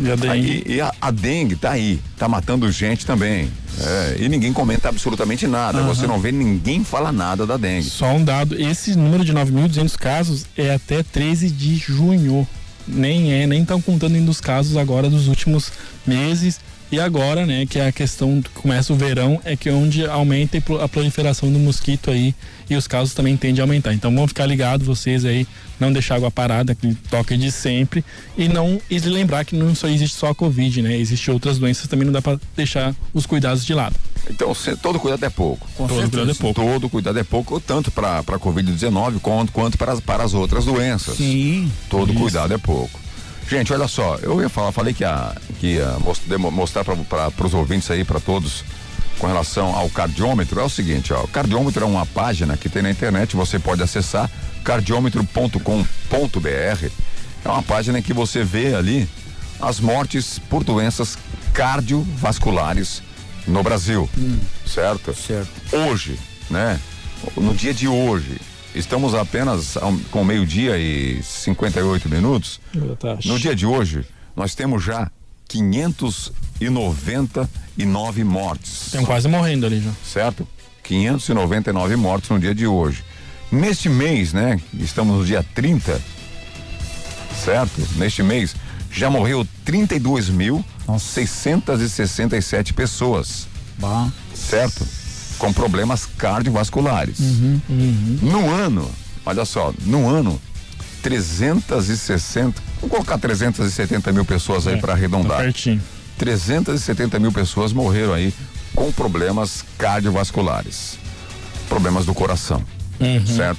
E a dengue? Aí, e a, a dengue tá aí, tá matando gente também. É, e ninguém comenta absolutamente nada. Você não vê ninguém falar nada da dengue. Só um dado, esse número de 9.200 casos é até 13 de junho. Nem é, nem estão contando ainda os casos agora dos últimos meses. E agora, né, que é a questão que começa o verão, é que é onde aumenta a proliferação do mosquito aí e os casos também tendem a aumentar. Então vão ficar ligados vocês aí, não deixar água parada, aquele toque de sempre, e não e lembrar que não só existe só a Covid, né? Existem outras doenças também, não dá para deixar os cuidados de lado. Então, se- todo cuidado é pouco. Com Todo certeza. cuidado é pouco. Todo cuidado é pouco, tanto para a Covid-19 quanto, quanto para, as, para as outras doenças. Sim. Todo Isso. cuidado é pouco. Gente, olha só, eu ia falar, falei que ia, que ia mostrar para os ouvintes aí, para todos, com relação ao cardiômetro, é o seguinte, ó, o cardiômetro é uma página que tem na internet, você pode acessar cardiômetro.com.br. É uma página em que você vê ali as mortes por doenças cardiovasculares no Brasil, certo? Certo. Hoje, né? No dia de hoje, estamos apenas com meio-dia e 58 minutos. No dia de hoje, nós temos já 599 mortes. Estão quase morrendo ali já. Certo? 599 mortes no dia de hoje. Neste mês, né? Estamos no dia 30, certo? Neste mês, já morreu 32.667 pessoas, Bom. certo? Com problemas cardiovasculares. No ano, olha só, no ano, 360, vou colocar 370 mil pessoas aí É, para Tá arredondar. pertinho. 370 mil pessoas morreram aí com problemas cardiovasculares, problemas do coração, Uhum. certo?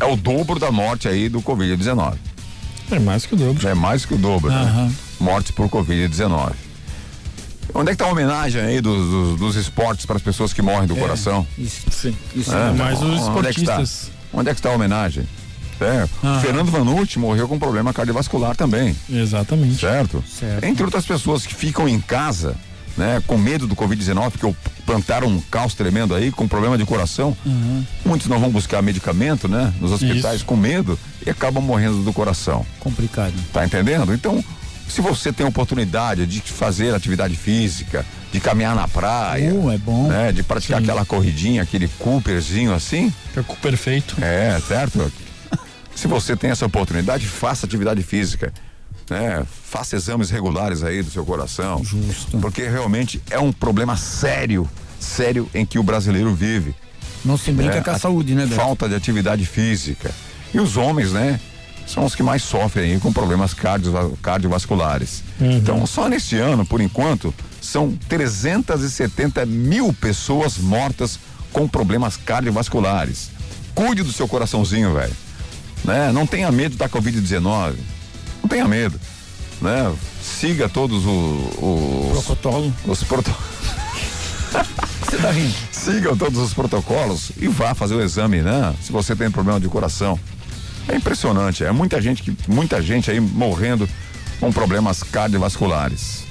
É o dobro da morte aí do Covid-19. É mais que o dobro. É mais que o dobro, né? Aham. Mortes por Covid-19. Onde é que tá a homenagem aí dos, dos, dos esportes para as pessoas que morrem do coração? Isso. Sim. Isso É, é. mais os onde é que está? esportistas. Onde é que está a homenagem? É, Aham. Fernando Vanucci morreu com problema cardiovascular também. Exatamente. certo? Certo. Entre outras pessoas que ficam em casa, né, com medo do Covid-19, porque plantaram um caos tremendo aí, com problema de coração. Muitos não vão buscar medicamento, né, nos hospitais Isso. com medo e acabam morrendo do coração. Complicado. Tá entendendo? Então, se você tem a oportunidade de fazer atividade física, de caminhar na praia, Uh, é bom. né, de praticar Sim. aquela corridinha, aquele Cooperzinho assim, Perco perfeito. é, certo? se você tem essa oportunidade, faça atividade física. Né? Faça exames regulares aí do seu coração. Justo. Porque realmente é um problema sério, sério em que o brasileiro vive. Não se brinca né? com a saúde, né, Beto? Falta de atividade física. E os homens, né? São os que mais sofrem com problemas cardio, cardiovasculares. Então, só neste ano, por enquanto, são 370 mil pessoas mortas com problemas cardiovasculares. Cuide do seu coraçãozinho, velho. Né? Não tenha medo da Covid-19. Não tenha medo. Né? Siga todos os, Protocolo. os protocolos. Você tá rindo? Sigam todos os protocolos e vá fazer o exame, né? Se você tem problema de coração. É impressionante, é muita gente que muita gente aí morrendo com problemas cardiovasculares.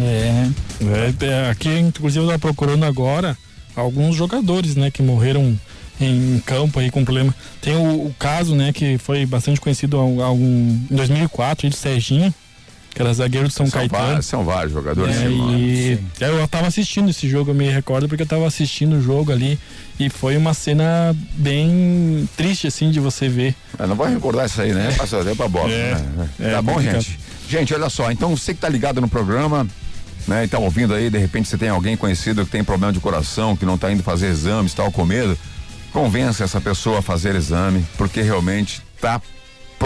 É. É, é, aqui, inclusive, eu tava procurando agora alguns jogadores, né, que morreram em campo aí com problema. Tem o, o caso, né, que foi bastante conhecido há, há um, em 2004, aí do Serginho, que era zagueiro de São, São Caetano. vários, são vários jogadores. É, e eu tava assistindo esse jogo, eu me recordo porque eu tava assistindo o jogo ali e foi uma cena bem triste assim de você ver. Eu não vou recordar isso aí, né? Passa tempo pra bola. É, né? é tá bom, complicado. gente? Gente, olha só, então você que tá ligado no programa, né, e tá ouvindo aí, de repente você tem alguém conhecido que tem problema de coração, que não tá indo fazer exames, tal, com medo, convença essa pessoa a fazer exame, porque realmente tá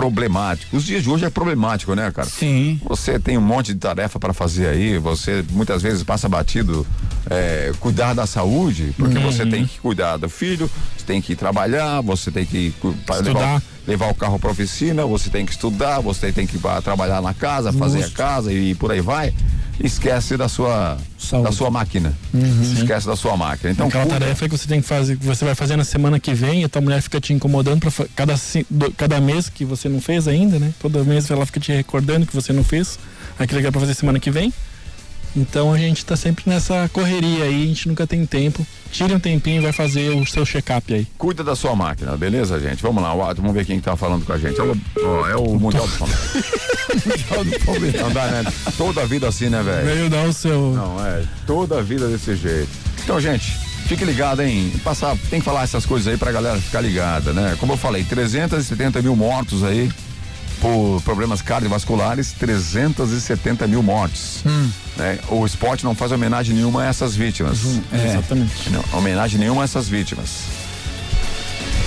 problemático. Os dias de hoje é problemático, né, cara? Sim. Você tem um monte de tarefa para fazer aí, você muitas vezes passa batido é, cuidar da saúde, porque você Uhum. tem que cuidar do filho, você tem que trabalhar, você tem que Estudar. levar, levar o carro para oficina, você tem que estudar, você tem que ir pra trabalhar na casa, fazer a casa e por aí vai. Esquece da sua Saúde. da sua máquina. Esquece da sua máquina. Então, Aquela tarefa que você tem que fazer, que você vai fazer na semana que vem, e a tua mulher fica te incomodando para cada, cada mês que você não fez ainda, né? Todo mês ela fica te recordando que você não fez aquilo que é pra fazer semana que vem. Então a gente tá sempre nessa correria aí, a gente nunca tem tempo. Tire um tempinho e vai fazer o seu check-up aí. Cuida da sua máquina, beleza, gente? Vamos lá, vamos ver quem tá falando com a gente. Ó, ó, é o Mundial do Palmeiras. Não dá, né? Toda a vida assim, né, velho? Veio dar o seu. Não, é, toda a vida desse jeito. Então, gente, fique ligado, hein? Passar, tem que falar essas coisas aí pra galera ficar ligada, né? Como eu falei, 370 mil mortos aí por problemas cardiovasculares, 370 mil mortes. Né? O esporte não faz homenagem nenhuma a essas vítimas. É. Exatamente. Não, homenagem nenhuma a essas vítimas.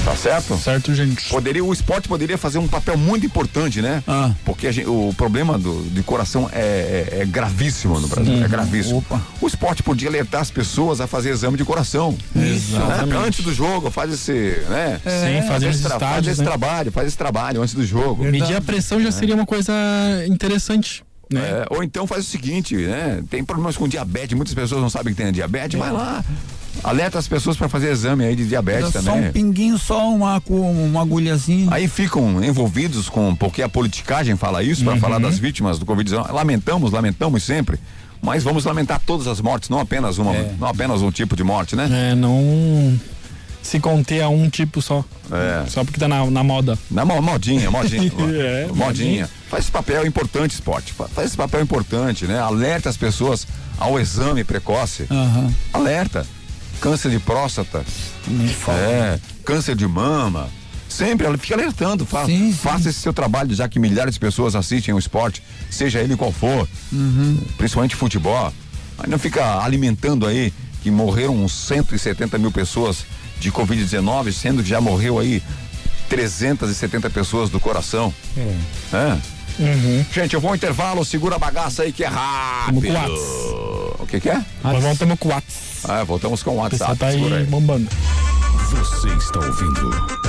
Tá certo? Certo, gente. Poderia, o esporte poderia fazer um papel muito importante, né? Ah. Porque a gente- o problema do, de coração é, é- é gravíssimo no Brasil. É gravíssimo. Opa. O esporte podia alertar as pessoas a fazer exame de coração. Exatamente. Né? Antes do jogo, faz esse, né? Sim, fazer esse, tra- faz estádios, esse né? trabalho, faz esse trabalho antes do jogo. Medir a pressão já seria uma coisa interessante, né? É, ou então faz o seguinte, né? Tem problemas com diabetes, muitas pessoas não sabem que tem diabetes, vai lá. Alerta as pessoas para fazer exame aí de diabetes Era só também. um pinguinho, só uma, uma agulhazinha. Aí ficam envolvidos com, porque a politicagem fala isso, para falar das vítimas do Covid-19. Lamentamos, lamentamos sempre, mas vamos lamentar todas as mortes, não apenas uma, não apenas um tipo de morte, né? É, não se conter a um tipo só. É. Só porque tá na, na moda. Na mo- modinha, modinha. É, modinha. modinha. Faz esse papel importante, esporte. Fa- Faz esse papel importante, né? Alerta as pessoas ao exame precoce. Aham. Alerta. Câncer de próstata. É, câncer de mama. Sempre, ela fica alertando, fa Sim, sim. faça esse seu trabalho, já que milhares de pessoas assistem o esporte, seja ele qual for, Uhum. principalmente futebol. Aí não fica alimentando aí que morreram uns 170 mil pessoas de Covid-19, sendo que já morreu aí 370 pessoas do coração. É. É. Uhum. Gente, eu vou ao intervalo, segura a bagaça aí que é rápido. O que que é? Nós voltamos com o WhatsApp. Ah, voltamos com o WhatsApp. tá segura aí aí. bombando. Você está ouvindo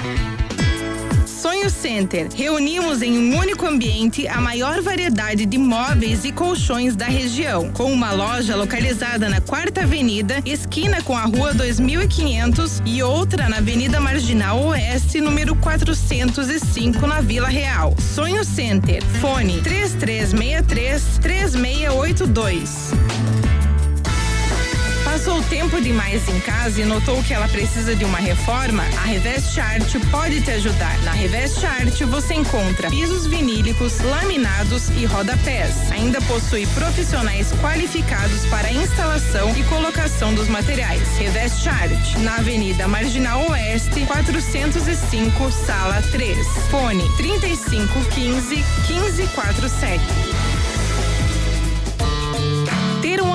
Sonho Center. Reunimos em um único ambiente a maior variedade de móveis e colchões da região, com uma loja localizada na Quarta Avenida, esquina com a Rua 2500 e outra na Avenida Marginal Oeste, número 405, na Vila Real. Sonho Center. Fone 3363 3682. Passou tempo demais em casa e notou que ela precisa de uma reforma? A Revest Art pode te ajudar. Na Revest Art você encontra pisos vinílicos, laminados e rodapés. Ainda possui profissionais qualificados para instalação e colocação dos materiais. Revest Art, na Avenida Marginal Oeste, 405, sala 3. Fone 3515 1547.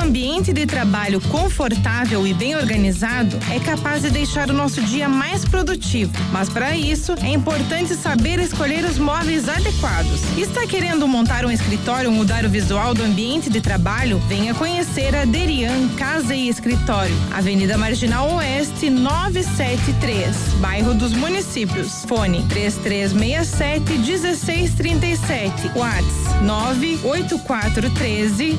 Ambiente de trabalho confortável e bem organizado é capaz de deixar o nosso dia mais produtivo. Mas para isso, é importante saber escolher os móveis adequados. Está querendo montar um escritório ou mudar o visual do ambiente de trabalho? Venha conhecer a Derian Casa e Escritório, Avenida Marginal Oeste 973, bairro dos Municípios. Fone 3367 1637. WhatsApp 98413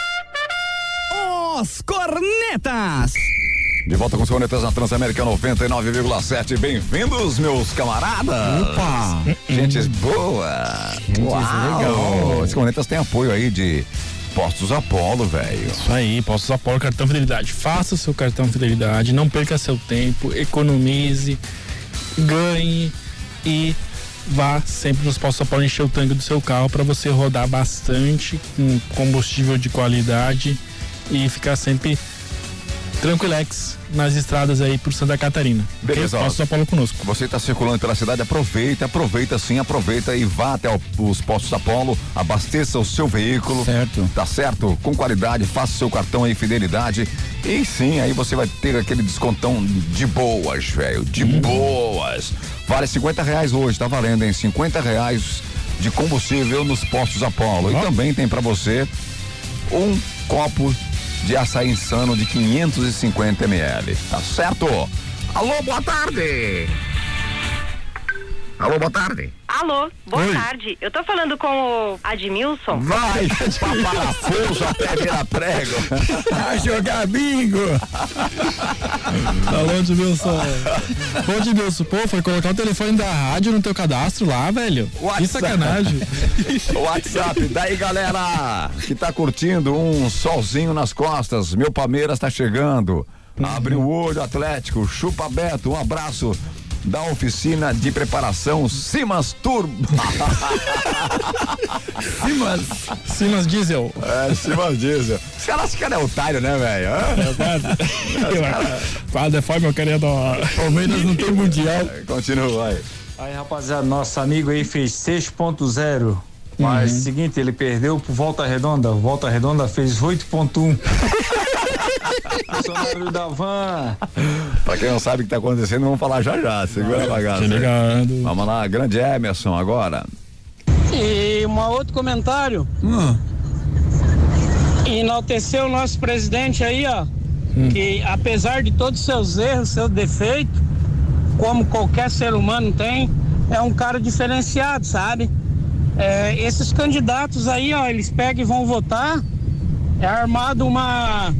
Os cornetas. De volta com os cornetas na Transamérica 99,7. Bem-vindos, meus camaradas. Opa! Gente boa. Uau. legal. Os cornetas têm apoio aí de Postos Apolo, velho. Isso aí, Postos Apolo, cartão Fidelidade. Faça o seu cartão Fidelidade, não perca seu tempo, economize, ganhe e vá sempre nos Postos Apolo encher o tanque do seu carro para você rodar bastante com combustível de qualidade e ficar sempre tranquilex nas estradas aí por Santa Catarina. Beleza, ó. Postos Apolo conosco. Você está circulando pela cidade, aproveita, aproveita sim, aproveita e vá até o- os postos Apolo, abasteça o seu veículo. Certo. Tá certo? Com qualidade, faça o seu cartão aí, fidelidade. E sim, aí você vai ter aquele descontão de boas, velho. De boas. Vale 50 reais hoje, tá valendo, hein? 50 reais de combustível nos postos Apolo. E também tem pra você um copo de açaí insano de 550 ml. Tá certo? Alô, boa tarde! Alô, boa tarde! Alô, boa Oi. tarde. Eu tô falando com o Admilson. Vai, parafuso até virar prego. Vai jogar bingo. Alô, Edmilson. Pô, Edmilson, pô, foi colocar o telefone da rádio no teu cadastro lá, velho. Que WhatsApp. sacanagem. WhatsApp, daí galera que tá curtindo um solzinho nas costas, meu Palmeiras tá chegando. Abre o olho, Atlético, chupa Beto, um abraço da oficina de preparação Simas Turbo. Simas. Simas Diesel. É, Simas Diesel. Os caras, cara é otário, né, velho? Quase deforme eu querendo. Palmeiras não tem mundial. Continua aí. Aí, rapaziada, nosso amigo aí fez 6.0. Mas seguinte, ele perdeu pro Volta Redonda. Volta Redonda fez 8.1. Funcionário da van. Pra quem não sabe o que tá acontecendo, vamos falar já já. Segura a bagaça. Tô ligado. Vamos lá, grande Emerson agora. E um outro comentário. Hum. Enaltecer o nosso presidente aí, ó. Que apesar de todos os seus erros, seus defeitos, como qualquer ser humano tem, é um cara diferenciado, sabe? É, esses candidatos aí, ó, eles pegam e vão votar. É armado uma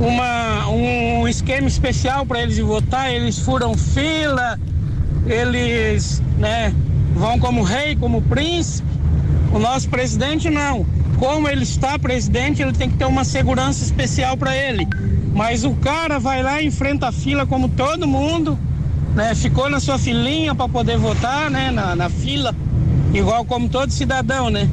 uma, um esquema especial para eles votar, eles furam fila, eles né, vão como rei, como príncipe, O nosso presidente não. Como ele está presidente, ele tem que ter uma segurança especial para ele. Mas o cara vai lá enfrenta a fila como todo mundo, né? Ficou na sua filinha para poder votar, né? Na, na fila, igual como todo cidadão, né?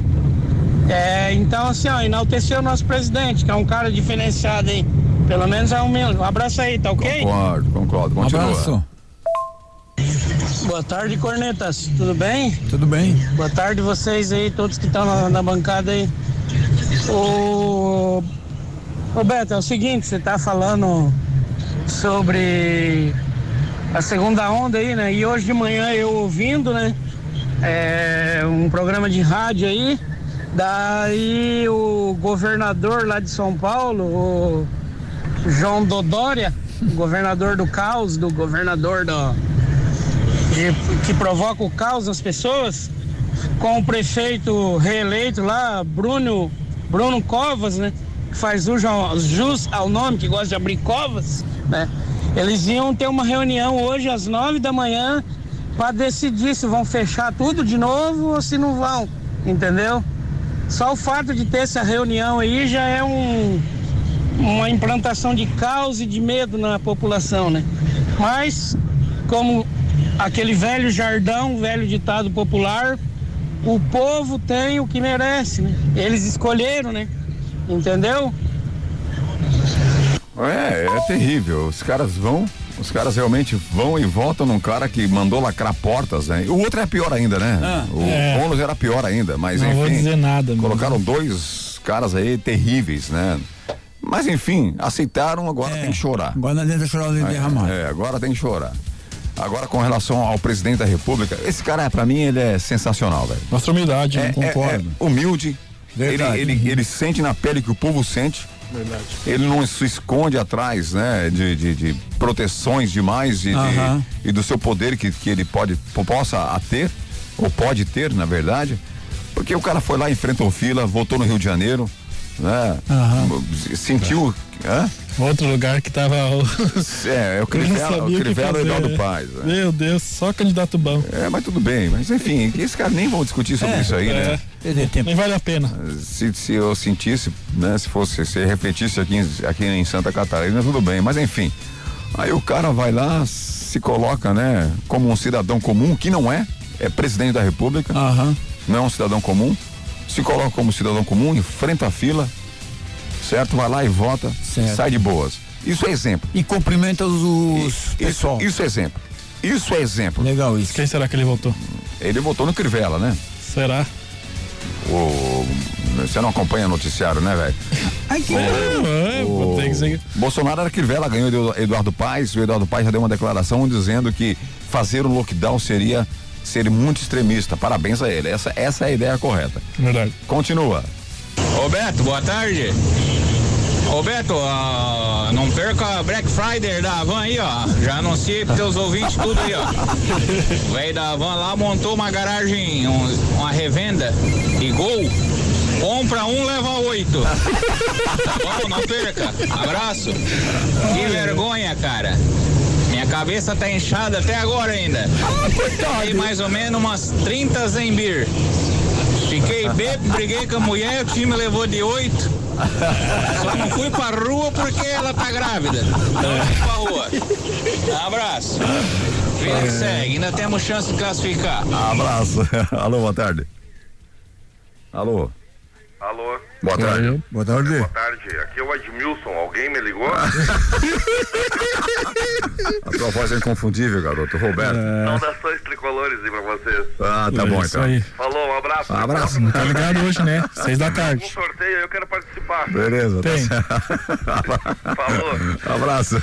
É, então, assim, ó, enalteceu o nosso presidente, que é um cara diferenciado aí. Pelo menos é um meu. Um abraço aí, tá ok? Concordo, concordo. Continua. abraço. Boa tarde, cornetas. Tudo bem? Tudo bem. Boa tarde vocês aí, todos que estão na, na bancada aí. O Roberto, é o seguinte, você tá falando sobre a segunda onda aí, né? E hoje de manhã eu ouvindo, né? É, um programa de rádio aí. Daí o governador lá de São Paulo, o João Dodória, governador do caos, do governador do, de- que provoca o caos nas pessoas, com o prefeito reeleito lá, Bruno, Bruno Covas, né? Que faz jus ao- jus ao nome, que gosta de abrir covas, né? Eles iam ter uma reunião hoje às nove da manhã para decidir se vão fechar tudo de novo ou se não vão, entendeu? Só o fato de ter essa reunião aí já é um, uma implantação de caos e de medo na população, né? Mas, como aquele velho jardão, velho ditado popular, o povo tem o que merece, né? Eles escolheram, né? Entendeu? É, é terrível. Os caras vão, os caras realmente vão e votam num cara que mandou lacrar portas, né? O outro é pior ainda, né? Ah, o é. Boulos era pior ainda, mas Não enfim. vou dizer nada. mesmo. Colocaram dois caras aí terríveis, né? Mas enfim, aceitaram, agora tem que chorar. Agora não adianta chorar nem derramar. É, agora tem que chorar. Agora com relação ao presidente da república, esse cara pra mim ele é sensacional, velho. Mostra humildade, É, né? é- é humilde. Ele, Verdade. ele, ele sente na pele que o povo sente. Verdade. Ele não se esconde atrás, né, de, de, de proteções demais e, de- Aham. e do seu poder que, que ele pode possa a ter ou pode ter, na verdade, porque o cara foi lá, enfrentou fila, voltou no Rio de Janeiro, né, Aham. sentiu, hã? Outro lugar que tava. o- É, é o Crivella, o Crivella e Eduardo né? Paz. né? Meu Deus, só candidato bom. É, mas tudo bem, mas enfim, esse cara nem vão discutir sobre É, isso aí, né? É, nem vale a pena. se, se eu sentisse, né, se fosse, se refletisse aqui, em- aqui em Santa Catarina, tudo bem, mas enfim. Aí o cara vai lá, se coloca, né, como um cidadão comum, que não é, é presidente da república, Aham. não é um cidadão comum, se coloca como cidadão comum, enfrenta a fila, certo? Vai lá e vota, Certo. sai de boas. Isso é exemplo. E cumprimenta os, Isso, pessoal. isso é exemplo. Isso é exemplo. Legal isso. Quem será que ele votou? Ele votou no Crivella, né? Será? O, você não acompanha o noticiário, né, velho? Ai, que É. Bolsonaro era Crivella, ganhou do Eduardo Paes. O Eduardo Paes já deu uma declaração dizendo que fazer o lockdown seria ser muito extremista. Parabéns a ele. Essa, essa é a ideia correta. Verdade. Continua. Roberto, boa tarde. Roberto, ah, não perca a Black Friday da Van aí, ó. Já anunciei pros teus ouvintes tudo aí, ó. O velho da Van lá montou uma garagem, um- uma revenda e gol. Compra um, leva oito. Tá bom? Não perca. Abraço. Que vergonha, cara. Cabeça tá inchada até agora ainda. Tem mais ou menos umas 30 Zembir. Fiquei bêbado, briguei com a mulher, o time levou de oito. Só não fui pra rua porque ela tá grávida. Não fui pra rua. Abraço. Vida que segue, ainda temos chance de classificar. Abraço. Alô, boa tarde. Alô. Alô? Boa tarde. Boa tarde. Boa tarde, aqui é o Edmilson. Alguém me ligou? A tua voz é inconfundível, garoto. Roberto. Saudações tricolores aí pra vocês. Ah, tá É bom então. aí. Falou, um abraço. Um abraço. Tá ligado hoje, né? Seis da Um tarde. sorteio aí, eu quero participar. Beleza. tá Tem. certo. Falou. Abraço.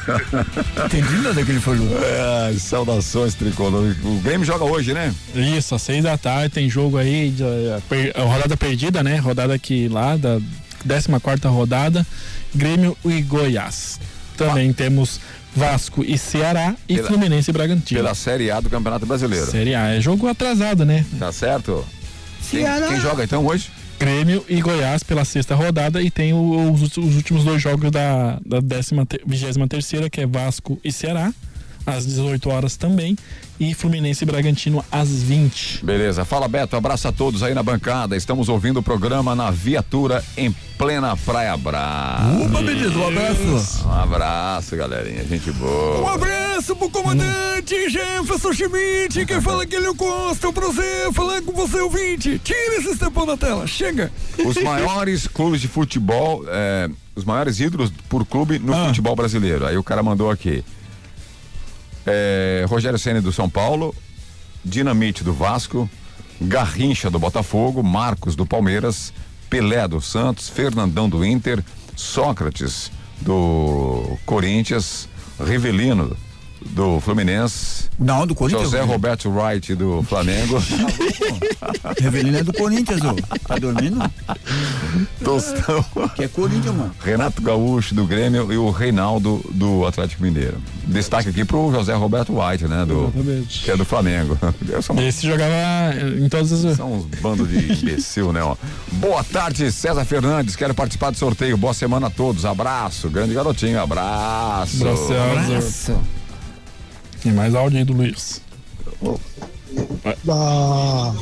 Entendi nada que ele falou. É, saudações, tricolor. O Grêmio joga hoje, né? Isso, às seis da tarde tem jogo aí, de, a, per- a rodada perdida, né? Rodada aqui lá, da 14 quarta rodada, Grêmio e Goiás. Também temos Vasco e Ceará e Pela- Fluminense e Bragantino. Pela Série A do Campeonato Brasileiro. Série A, é jogo atrasado, né? Tá certo? Quem, Ceará. quem joga então hoje? Grêmio e Goiás pela sexta rodada e tem o- os, os últimos dois jogos da, da décima, te- vigésima terceira, que é Vasco e Ceará. às 18 horas também. E Fluminense e Bragantino às 20. Beleza, fala Beto, abraço a todos aí na bancada. Estamos ouvindo o programa na viatura em plena Praia Brava. Opa, beleza, um abraço. Um abraço, galerinha, gente Um boa. abraço pro comandante Jefferson Schmidt, quem fala que ele é o Costa, é um prazer falar com você, ouvinte. Tira esse estepão da tela, chega. Os maiores clubes de futebol, é, os maiores ídolos por clube no Ah. futebol brasileiro. Aí o cara mandou aqui. É, Rogério Ceni do São Paulo, Dinamite do Vasco, Garrincha do Botafogo, Marcos do Palmeiras, Pelé do Santos, Fernandão do Inter, Sócrates do Corinthians, Rivelino do Fluminense, Não, do Corinthians. José Roberto Wright do Flamengo, Revelino é do Corinthians, ô. Tá dormindo? Tostão. Que é Corinthians, mano. Renato Gaúcho do Grêmio e o Reinaldo do Atlético Mineiro. Destaque aqui pro José Roberto White, né? Do, Exatamente. que é do Flamengo. São, Esse jogava em todas as. são uns bandos de imbecil, né? Ó. Boa tarde, César Fernandes. Quero participar do sorteio. Boa semana a todos. Abraço. Grande garotinho. Abraço. Abraço, César. Tem mais áudio aí do Luiz. Da...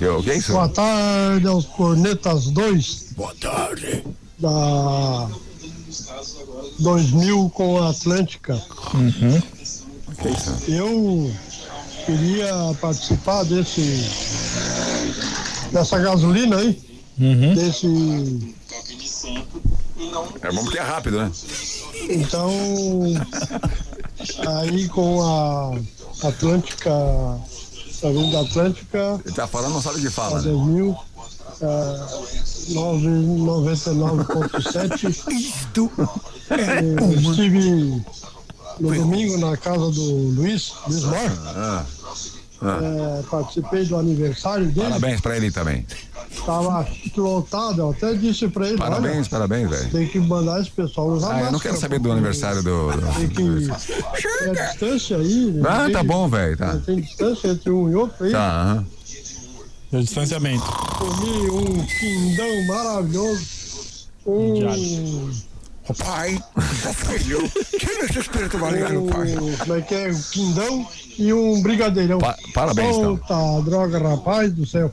É? Boa tarde aos Cornetas 2. Boa tarde. Da 2000 com a Atlântica. Uhum. Eu queria participar desse dessa gasolina aí. Uhum. Desse. É bom porque é rápido, né? Então aí com a Atlântica, a Avenida Atlântica, Ele tá falando, não sabe o que a fala, né? 2000, é, 99.7. Isto Eu estive no domingo na casa do Luiz, Luiz Mor. Ah, ah. É, participei do aniversário dele. Parabéns pra ele também. Tava lotado, eu até disse pra ele, Parabéns, olha, parabéns, velho. tem que mandar esse pessoal usar Ah, eu não quero saber do aniversário do. do- Tem que ter a distância aí. né? Ah, Tem- tá bom, velho. Tá. Tem distância entre um e outro aí. Tá. O distanciamento. Comi um quindão maravilhoso. Um. Pai, filho, tira esse espírito maligno, pai. como é que é? Um quindão e um brigadeirão. Pa- parabéns, então. Solta droga, rapaz do céu.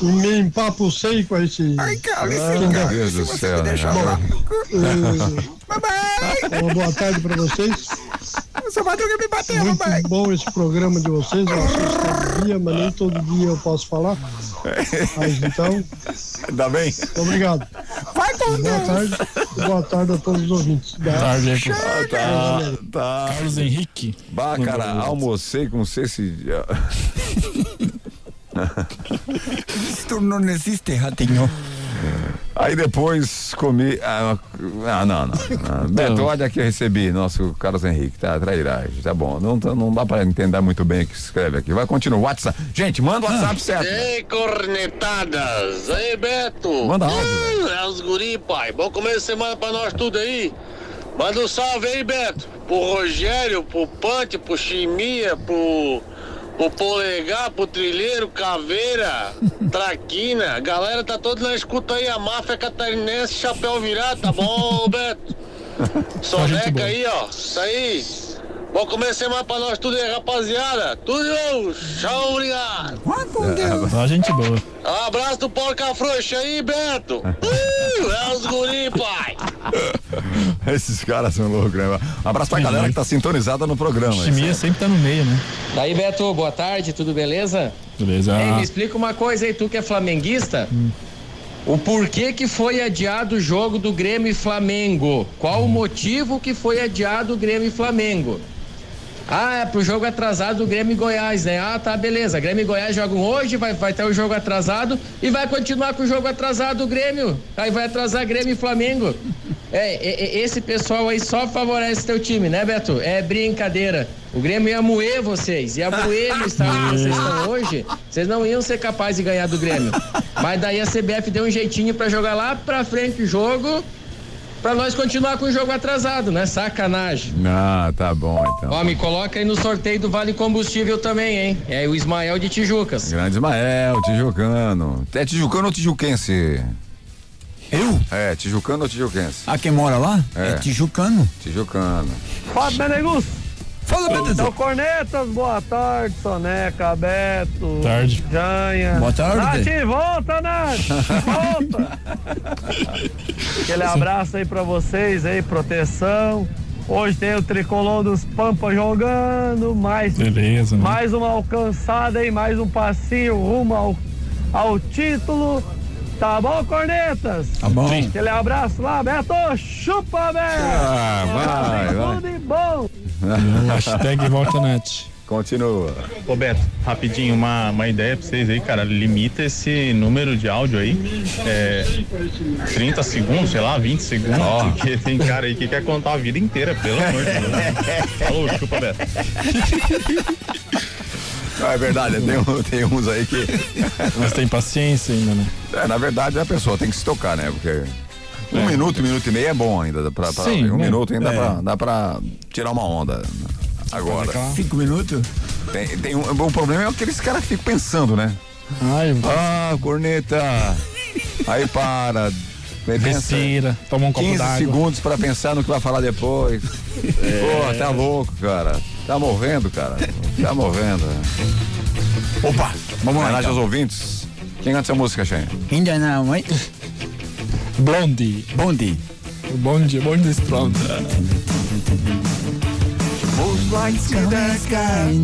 E me empapucei com esse. Ai, cara, Meu Deus do céu, né? cara? Eh, Uma boa tarde pra vocês. Seu Madruga me bateu, Muito pai. bom esse programa de vocês. Eu assisto todo dia, mas nem todo dia eu posso falar. Mas então, Ainda bem? obrigado. Vai com Boa Deus. tarde. Boa tarde a todos os ouvintes. Da- Tarde pô. Tá, tá. Carlos Henrique. Bah, cara, almocei com você esse dia. Isto não existe, ratinho. Aí depois comi. Ah, ah, não, não. não. Beto, olha aqui eu recebi, nosso Carlos Henrique. Tá, trairagem. Tá bom. Não, não dá pra entender muito bem o que escreve aqui. Vai continuar. WhatsApp. Gente, manda o WhatsApp certo. Ei, cornetadas! Aí, Beto! Manda áudio, Hum, É os guri, pai. Bom começo de semana pra nós tudo aí. Manda um salve aí, Beto. Pro Rogério, pro Pante, pro Chimia, pro, pro Polegar, pro Trilheiro, Caveira, Traquina. Galera tá toda na escuta aí. A máfia catarinense, chapéu virado, tá bom, Beto? Soneca aí, ó. Isso aí. Bom começo de semana pra nós tudo aí, rapaziada. Tudo de bom. Tchau, obrigado. Vai com Deus. Ó, gente boa. Um abraço do Porca Frouxa aí, Beto. Uh, é os guri, pai. Esses caras são loucos, né? Um abraço pra galera que tá sintonizada no programa. Chimia sempre tá no meio, né? Daí, Beto, boa tarde, tudo beleza? Beleza. Ei, me explica uma coisa aí, tu que é flamenguista. O porquê que foi adiado o jogo do Grêmio e Flamengo? Qual o motivo que foi adiado o Grêmio e Flamengo? Ah, é pro jogo atrasado do Grêmio e Goiás, né? Ah, tá, beleza. Grêmio e Goiás jogam hoje, vai, vai ter o jogo atrasado e vai continuar com o jogo atrasado do Grêmio. Aí vai atrasar Grêmio e Flamengo. É, é, é, esse pessoal aí só favorece teu time, né, Beto? É brincadeira. O Grêmio ia moer vocês, ia moer no estado que vocês estão hoje. Vocês não iam ser capazes de ganhar do Grêmio. Mas daí a CBF deu um jeitinho pra jogar lá pra frente o jogo, pra nós continuar com o jogo atrasado, né? Sacanagem. Ah, tá bom então. Ó, me coloca aí no sorteio do Vale Combustível também, hein? É o Ismael de Tijucas. Grande Ismael, Tijucano. É Tijucano ou Tijuquense? Eu? É, Tijucano ou Tijuquense? Ah, quem mora lá? É. É Tijucano. Tijucano. Fábio Menegus, Fala, Beto. Então, Cornetas, boa tarde, Soneca, Beto. Tarde. Janha. Boa tarde. Nath, volta, Nath. Volta. Aquele abraço aí pra vocês aí, proteção. Hoje tem o tricolor dos Pampa jogando, mais, Beleza, né? mais uma alcançada aí, mais um passinho rumo ao, ao título. Tá bom, Cornetas? Tá bom. Aquele abraço lá, Beto. Chupa, Beto. Ah, vai, vai. Tudo de bom. Hashtag volta Nath. Continua. Ô Beto, rapidinho, uma, uma ideia pra vocês aí, cara. Limita esse número de áudio aí. É, 30 segundos, sei lá, 20 segundos. Porque tem cara aí que quer contar a vida inteira, pelo amor de Deus. Falou, chupa, Beto. Ah, é verdade, tem, tem uns aí que. Mas tem paciência ainda, né? É, na verdade, a pessoa tem que se tocar, né? Porque. Um minuto, um minuto e meio é bom ainda. Pra, pra- Sim, um né? minuto ainda É. dá, pra, dá pra tirar uma onda. Agora. Cinco minutos? Tem, tem um, o problema é aqueles caras que ficam pensando, né? Ai, Ah, corneta. Aí para. Respira, toma um copo 15 d'água. segundos pra pensar no que vai falar depois. Pô, tá louco, cara. Tá morrendo, cara. Tá morrendo. Opa, vamos lá. Homenagem Então. aos ouvintes. Quem canta essa música, Xen? Ainda não, hein? Blondie. Bonde. Bonde, bonde strong. Os lights come sky.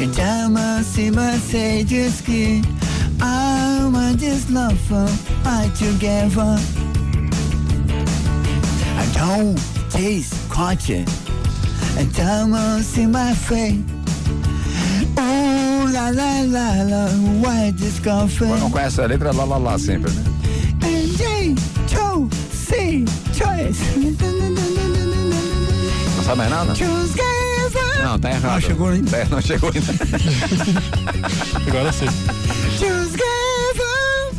And time I see my sages key. I want this love for fight together. I don't taste time I see my face. Oh la la la la, why discover? Não conhece a letra, lá lá lá sempre, né? Não sabe mais nada? Não, tá errado. Não chegou ainda. É, não chegou ainda. Agora sim. Choose together.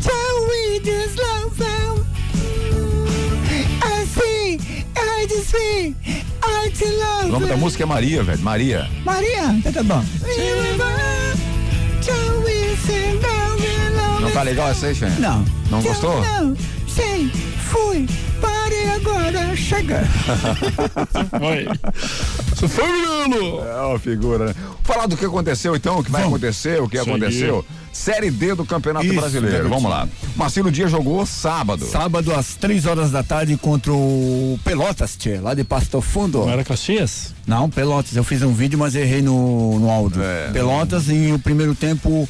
Till we just love them. I see, I just see, I just love O nome da música é Maria, velho. Maria. Maria, tá, tá bom. Não tá legal essa aí, Xen? Não. Não gostou? Não, sei, fui, parei agora, chega. Oi. Você foi, menino? É uma figura, né? Falar do que aconteceu então, o que vai acontecer, o que Isso aí. aconteceu. Série D do Campeonato Isso, Brasileiro. Vamos lá. Marcelo Dias jogou sábado. Sábado às três horas da tarde contra o Pelotas, tchê, lá de Pasto Fundo. Não era Caxias? Não, Pelotas. Eu fiz um vídeo, mas errei no, no áudio. É. Pelotas, e o primeiro tempo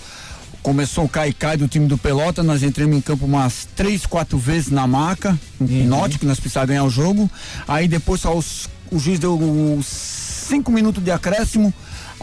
começou o cai-cai do time do Pelota. Nós entramos em campo umas três, quatro vezes na maca. Um Note que nós precisávamos ganhar o jogo. Aí depois aos, o juiz deu os cinco minutos de acréscimo.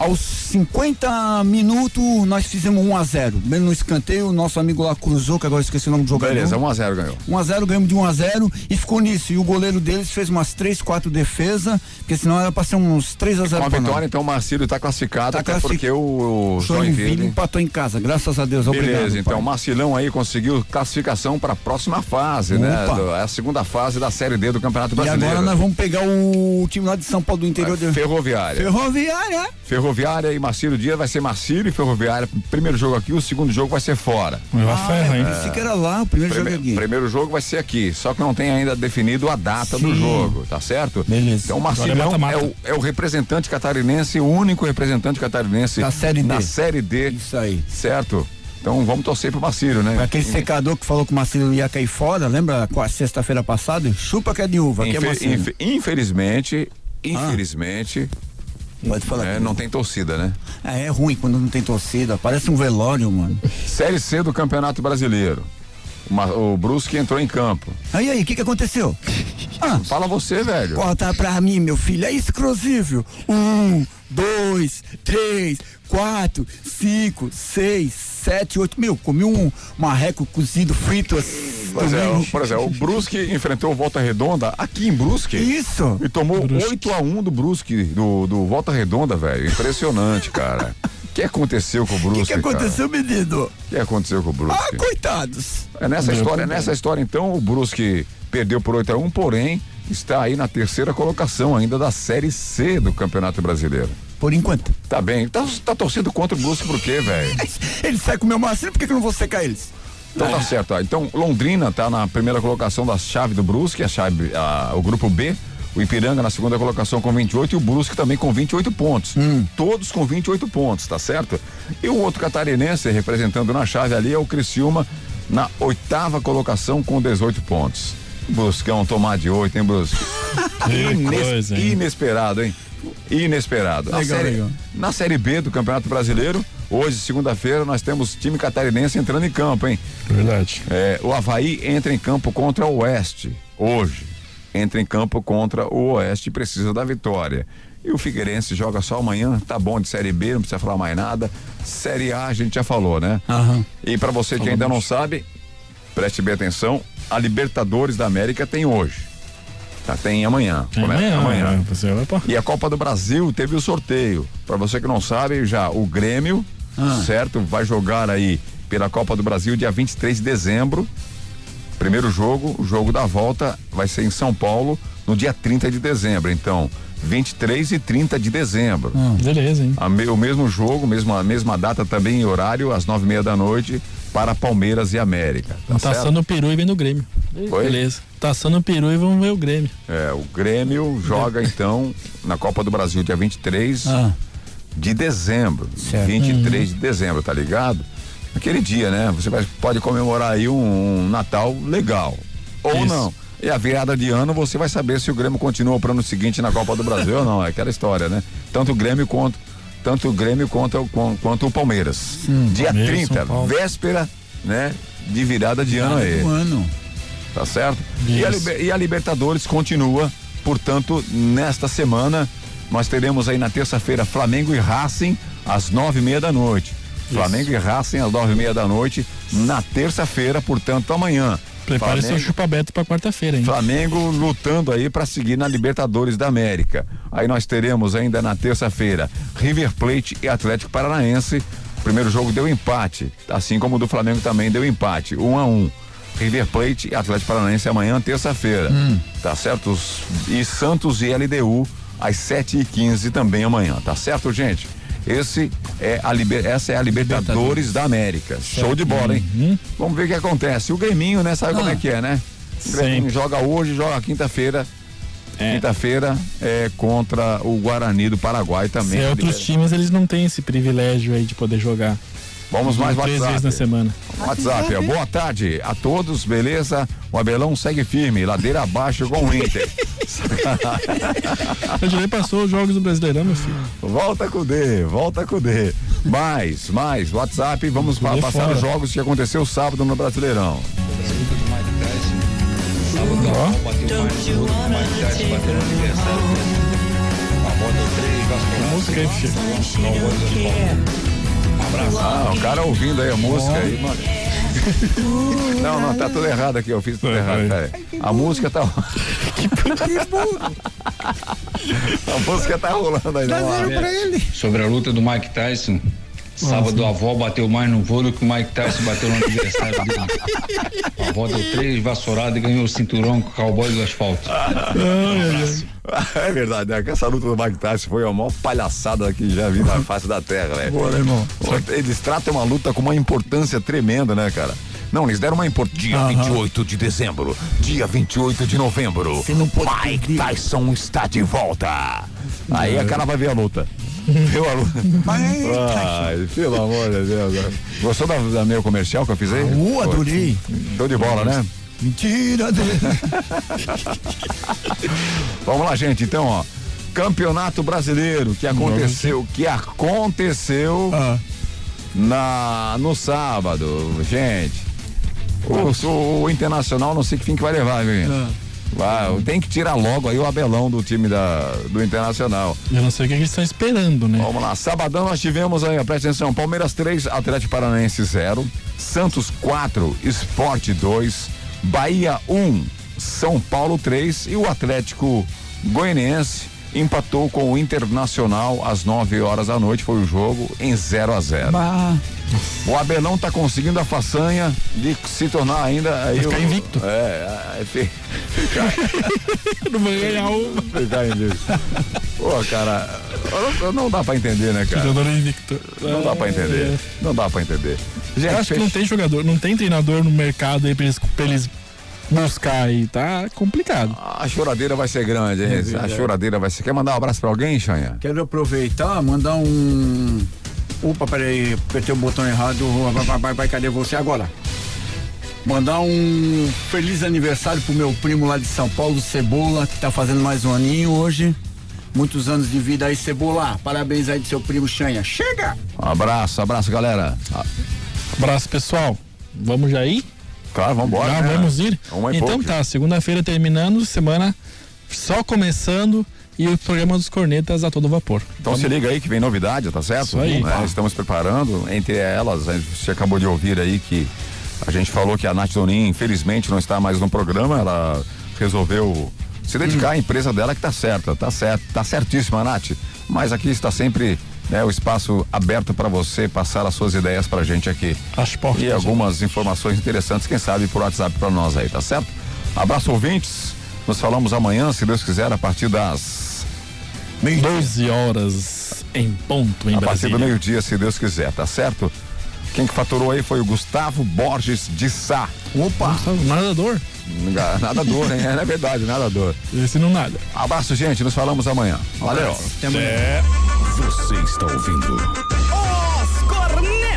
Aos 50 minutos, nós fizemos 1 a 0 Bem no escanteio, o nosso amigo lá cruzou, que agora esqueci o nome do jogador. Beleza, 1x0 ganhou. 1x0, ganhamos de 1x0 e ficou nisso. E o goleiro deles fez umas 3, 4 defesas, porque senão era pra ser uns 3x0 Com a pra nós. vitória, então o Marcílio tá classificado, Tá até classific- porque o, o Joinville Joinville. empatou em casa, graças a Deus. Obrigado. Beleza, então pai. o Marcilão aí conseguiu classificação para a próxima fase, né? Opa. Do- É a segunda fase da Série D do Campeonato E Brasileiro. agora nós vamos pegar o time lá de São Paulo do interior de Ferroviária. Ferroviária. Ferroviária e Marcílio Dias vai ser Marcílio e Ferroviária. Primeiro jogo aqui, o segundo jogo vai ser fora. Leva ferro, hein? Eu disse que era lá, o primeiro Prime- jogo aqui. Primeiro jogo vai ser aqui, só que não tem ainda definido a data do Sim. jogo, tá certo? Beleza. Então o Agora é Marcilão mata-mata. é, o, é o representante catarinense, o único representante catarinense Da Série D. na Série D, Isso aí. certo? Então vamos torcer pro Marcílio, né? Aquele secador que falou que o Marcelo ia cair fora, lembra? Com a sexta-feira passada? Chupa que é de uva, aqui é Infe- Marcelo. infe- infelizmente, infelizmente, Pode falar. é, não tem torcida, né? É, é ruim quando não tem torcida, parece um velório, mano. Série C do Campeonato Brasileiro. O, Brusque entrou em campo. Aí, aí, o que que aconteceu? Ah, Fala você, velho. Corta pra mim, meu filho, é exclusivo. Um, dois, três, quatro, cinco, seis, sete, oito. Meu, comi um marreco cozido frito assim. Pois é, por exemplo, o Brusque enfrentou o Volta Redonda aqui em Brusque. Isso. E tomou 8 a 1 do Brusque, do, do Volta Redonda, velho. Impressionante, cara. O que aconteceu com o O Brusque? que, que aconteceu, menino? O que aconteceu com o Brusque? Ah, coitados. É nessa Meu história, também. nessa história, então, o Brusque perdeu por 8 a 1 porém, está aí na terceira colocação ainda da Série C do Campeonato Brasileiro. Por enquanto. Tá bem. Tá, tá torcendo contra o Brusque por quê, velho? Ele sai com o meu Marcelo, por que, que eu não vou secar eles? Então tá certo. Então, Londrina tá na primeira colocação da chave do Brusque, a chave, a- o grupo B, O Ipiranga na segunda colocação com 28 e o Brusque também com 28 pontos. Todos com 28 pontos, tá certo? E o outro catarinense representando na chave ali é o Criciúma na oitava colocação com 18 pontos. Bruscão tomar de 8, hein, Brusque? Que coisa, hein? Inesperado, hein? Inesperado. Na Legal, série, legal. na série B do Campeonato Brasileiro, hoje, segunda-feira, nós temos time catarinense entrando em campo, hein? Verdade. É, o Havaí entra em campo contra o Oeste, hoje. Entra em campo contra o Oeste e precisa da vitória. E o Figueirense joga só amanhã, tá bom de Série B, não precisa falar mais nada. Série A a gente já falou, né? Aham. E para você que ainda não sabe, preste bem atenção, a Libertadores da América tem hoje. Tá, tem amanhã. Tem Começa amanhã, né? Vai pra- E a Copa do Brasil teve o sorteio. Para você que não sabe, já o Grêmio, Ah. certo? Vai jogar aí pela Copa do Brasil dia 23 de dezembro. Primeiro jogo, o jogo da volta vai ser em São Paulo no dia 30 de dezembro. Então, 23 e 30 de dezembro. Beleza, hein? Me- o mesmo jogo, mesma, a mesma data também em horário, às nove e meia da noite, para Palmeiras e América. Tá Tá certo? assando o peru e vem no Grêmio. Oi? Beleza. Tá assando o peru e vamos ver o Grêmio. É, o Grêmio joga então na Copa do Brasil dia 23 Ah. de dezembro. 23 de dezembro, tá ligado? Aquele dia, né? Você vai- pode comemorar aí um, um Natal legal. Ou Isso. não. E a virada de ano você vai saber se o Grêmio continua para o ano seguinte na Copa do Brasil ou não. É aquela história, né? Tanto o Grêmio quanto tanto o Grêmio quanto, quanto, o Palmeiras. dia Palmeiras, 30, São Paulo. véspera, né? De virada de ano aí. Um ano. Tá certo? E a, e a Libertadores continua, portanto, nesta semana nós teremos aí na terça-feira Flamengo e Racing às nove e meia da noite. Flamengo e Racing às nove e meia da noite na terça-feira, portanto, amanhã. Prepare seu Flamengo- chupa-beto pra quarta-feira, hein? Flamengo lutando aí para seguir na Libertadores da América. Aí nós teremos ainda na terça-feira River Plate e Atlético Paranaense. O primeiro jogo deu empate, assim como o do Flamengo também deu empate, um a um. River Plate e Atlético Paranaense amanhã, terça-feira. Tá certo? E Santos e LDU às 7 e 15 também amanhã, tá certo, gente? Esse é a liber... Essa é a Libertadores, da América. Show de bola, hein? Vamos ver o que acontece. O Greminho, né? Sabe como é que é, né? O Greminho Sempre. joga hoje, joga quinta-feira. Quinta-feira é contra o Guarani do Paraguai também. Se é outros times, eles não têm esse privilégio aí de poder jogar. Vamos mais Três WhatsApp. vezes na semana. WhatsApp, ó. boa tarde a todos, beleza? O Abelão segue firme, ladeira abaixo com o Inter. O Dilei passou os jogos do Brasileirão, meu filho. Volta com o D, volta com o D. Mais, mais, WhatsApp, vamos pa- passar fora. os jogos que aconteceu sábado no Brasileirão. Música aí, filho. Ah, o cara ouvindo aí a música aí, mano. Não, não, tá tudo errado aqui, eu fiz tudo errado, pera aí. A música tá. A música tá rolando aí, não. Sobre a luta do Mike Tyson. Sábado a avó bateu mais no vôlei que o Mike Tyson bateu no aniversário dele. A avó deu três vassouradas e ganhou o cinturão com o cowboy do asfalto. É verdade, né? Que essa luta do Mike Tyson foi a maior palhaçada que já vi na face da terra, né? Boa, né, irmão? Eles tratam uma luta com uma importância tremenda, né, cara? Não, eles deram uma importância. Dia 28 de dezembro, dia 28 de novembro. Você não pode Mike Tyson está de volta. Aí a cara vai ver a luta. Viu a luta? Ai, pelo amor de Deus. né? Gostou da, da meu comercial que eu fiz aí? Uh, adorei. Show de bola, né? Mentira dele. Vamos lá, gente. Então, ó. Campeonato Brasileiro que aconteceu, que aconteceu Ah. na no sábado, gente. O, o, o Internacional não sei que fim que vai levar, viu? Ah. Vai, tem que tirar logo aí o Abelão do time da, do Internacional. Eu não sei o que eles estão esperando, né? Vamos lá, sabadão nós tivemos aí, presta atenção, Palmeiras 3, Atlético Paranaense 0, Santos 4, Esporte 2, Bahia 1, São Paulo 3 e o Atlético Goianiense empatou com o Internacional às 9 horas da noite, foi o jogo em 0 a 0 Bah. O Abelão tá conseguindo a façanha de se tornar ainda aí ficar o- invicto. É, é, fi- ficar, Não vai ganhar uma. ficar invicto. Pô, cara, não, não dá pra entender, né, cara? Jogador invicto. Não dá pra entender. Não dá pra entender. Eu Gente, acho que não tem jogador, não tem treinador no mercado aí pra eles, pra eles buscar aí, tá complicado. A choradeira vai ser grande, hein? É a choradeira vai ser. Quer mandar um abraço pra alguém, Xanha? Quero aproveitar, mandar um. Opa, peraí, apertei o botão errado. Vai, vai, vai, vai, cadê você agora? Mandar um feliz aniversário pro meu primo lá de São Paulo, Cebola, que tá fazendo mais um aninho hoje. Muitos anos de vida aí, Cebola. Parabéns aí do seu primo Xanha. Chega! Um abraço, abraço, galera. Abraço, pessoal. Vamos já ir? Claro, vamos embora. Já né? vamos ir? E então pouco. tá, segunda-feira terminando, semana só começando e o programa dos cornetas a todo vapor. Então se liga aí que vem novidade, tá certo? Isso aí. É, estamos preparando, entre elas, a gente acabou de ouvir aí que a gente falou que a Nath Donin, infelizmente, não está mais no programa, ela resolveu se dedicar à empresa dela que tá certa, tá certo, tá certíssima, Nath. Mas aqui está sempre né, o espaço aberto para você passar as suas ideias pra gente aqui. As portas. E algumas informações interessantes, quem sabe por WhatsApp para nós aí, tá certo? Abraço ouvintes. Nos falamos amanhã, se Deus quiser, a partir das 12 horas em ponto em a partir Brasília. do meio-dia, se Deus quiser, tá certo? Quem que faturou aí foi o Gustavo Borges de Sá. Opa! Nadador. Nadador, hein? É verdade, nadador. Esse não nada. Abraço, gente. Nos falamos amanhã. Valeu. Você está ouvindo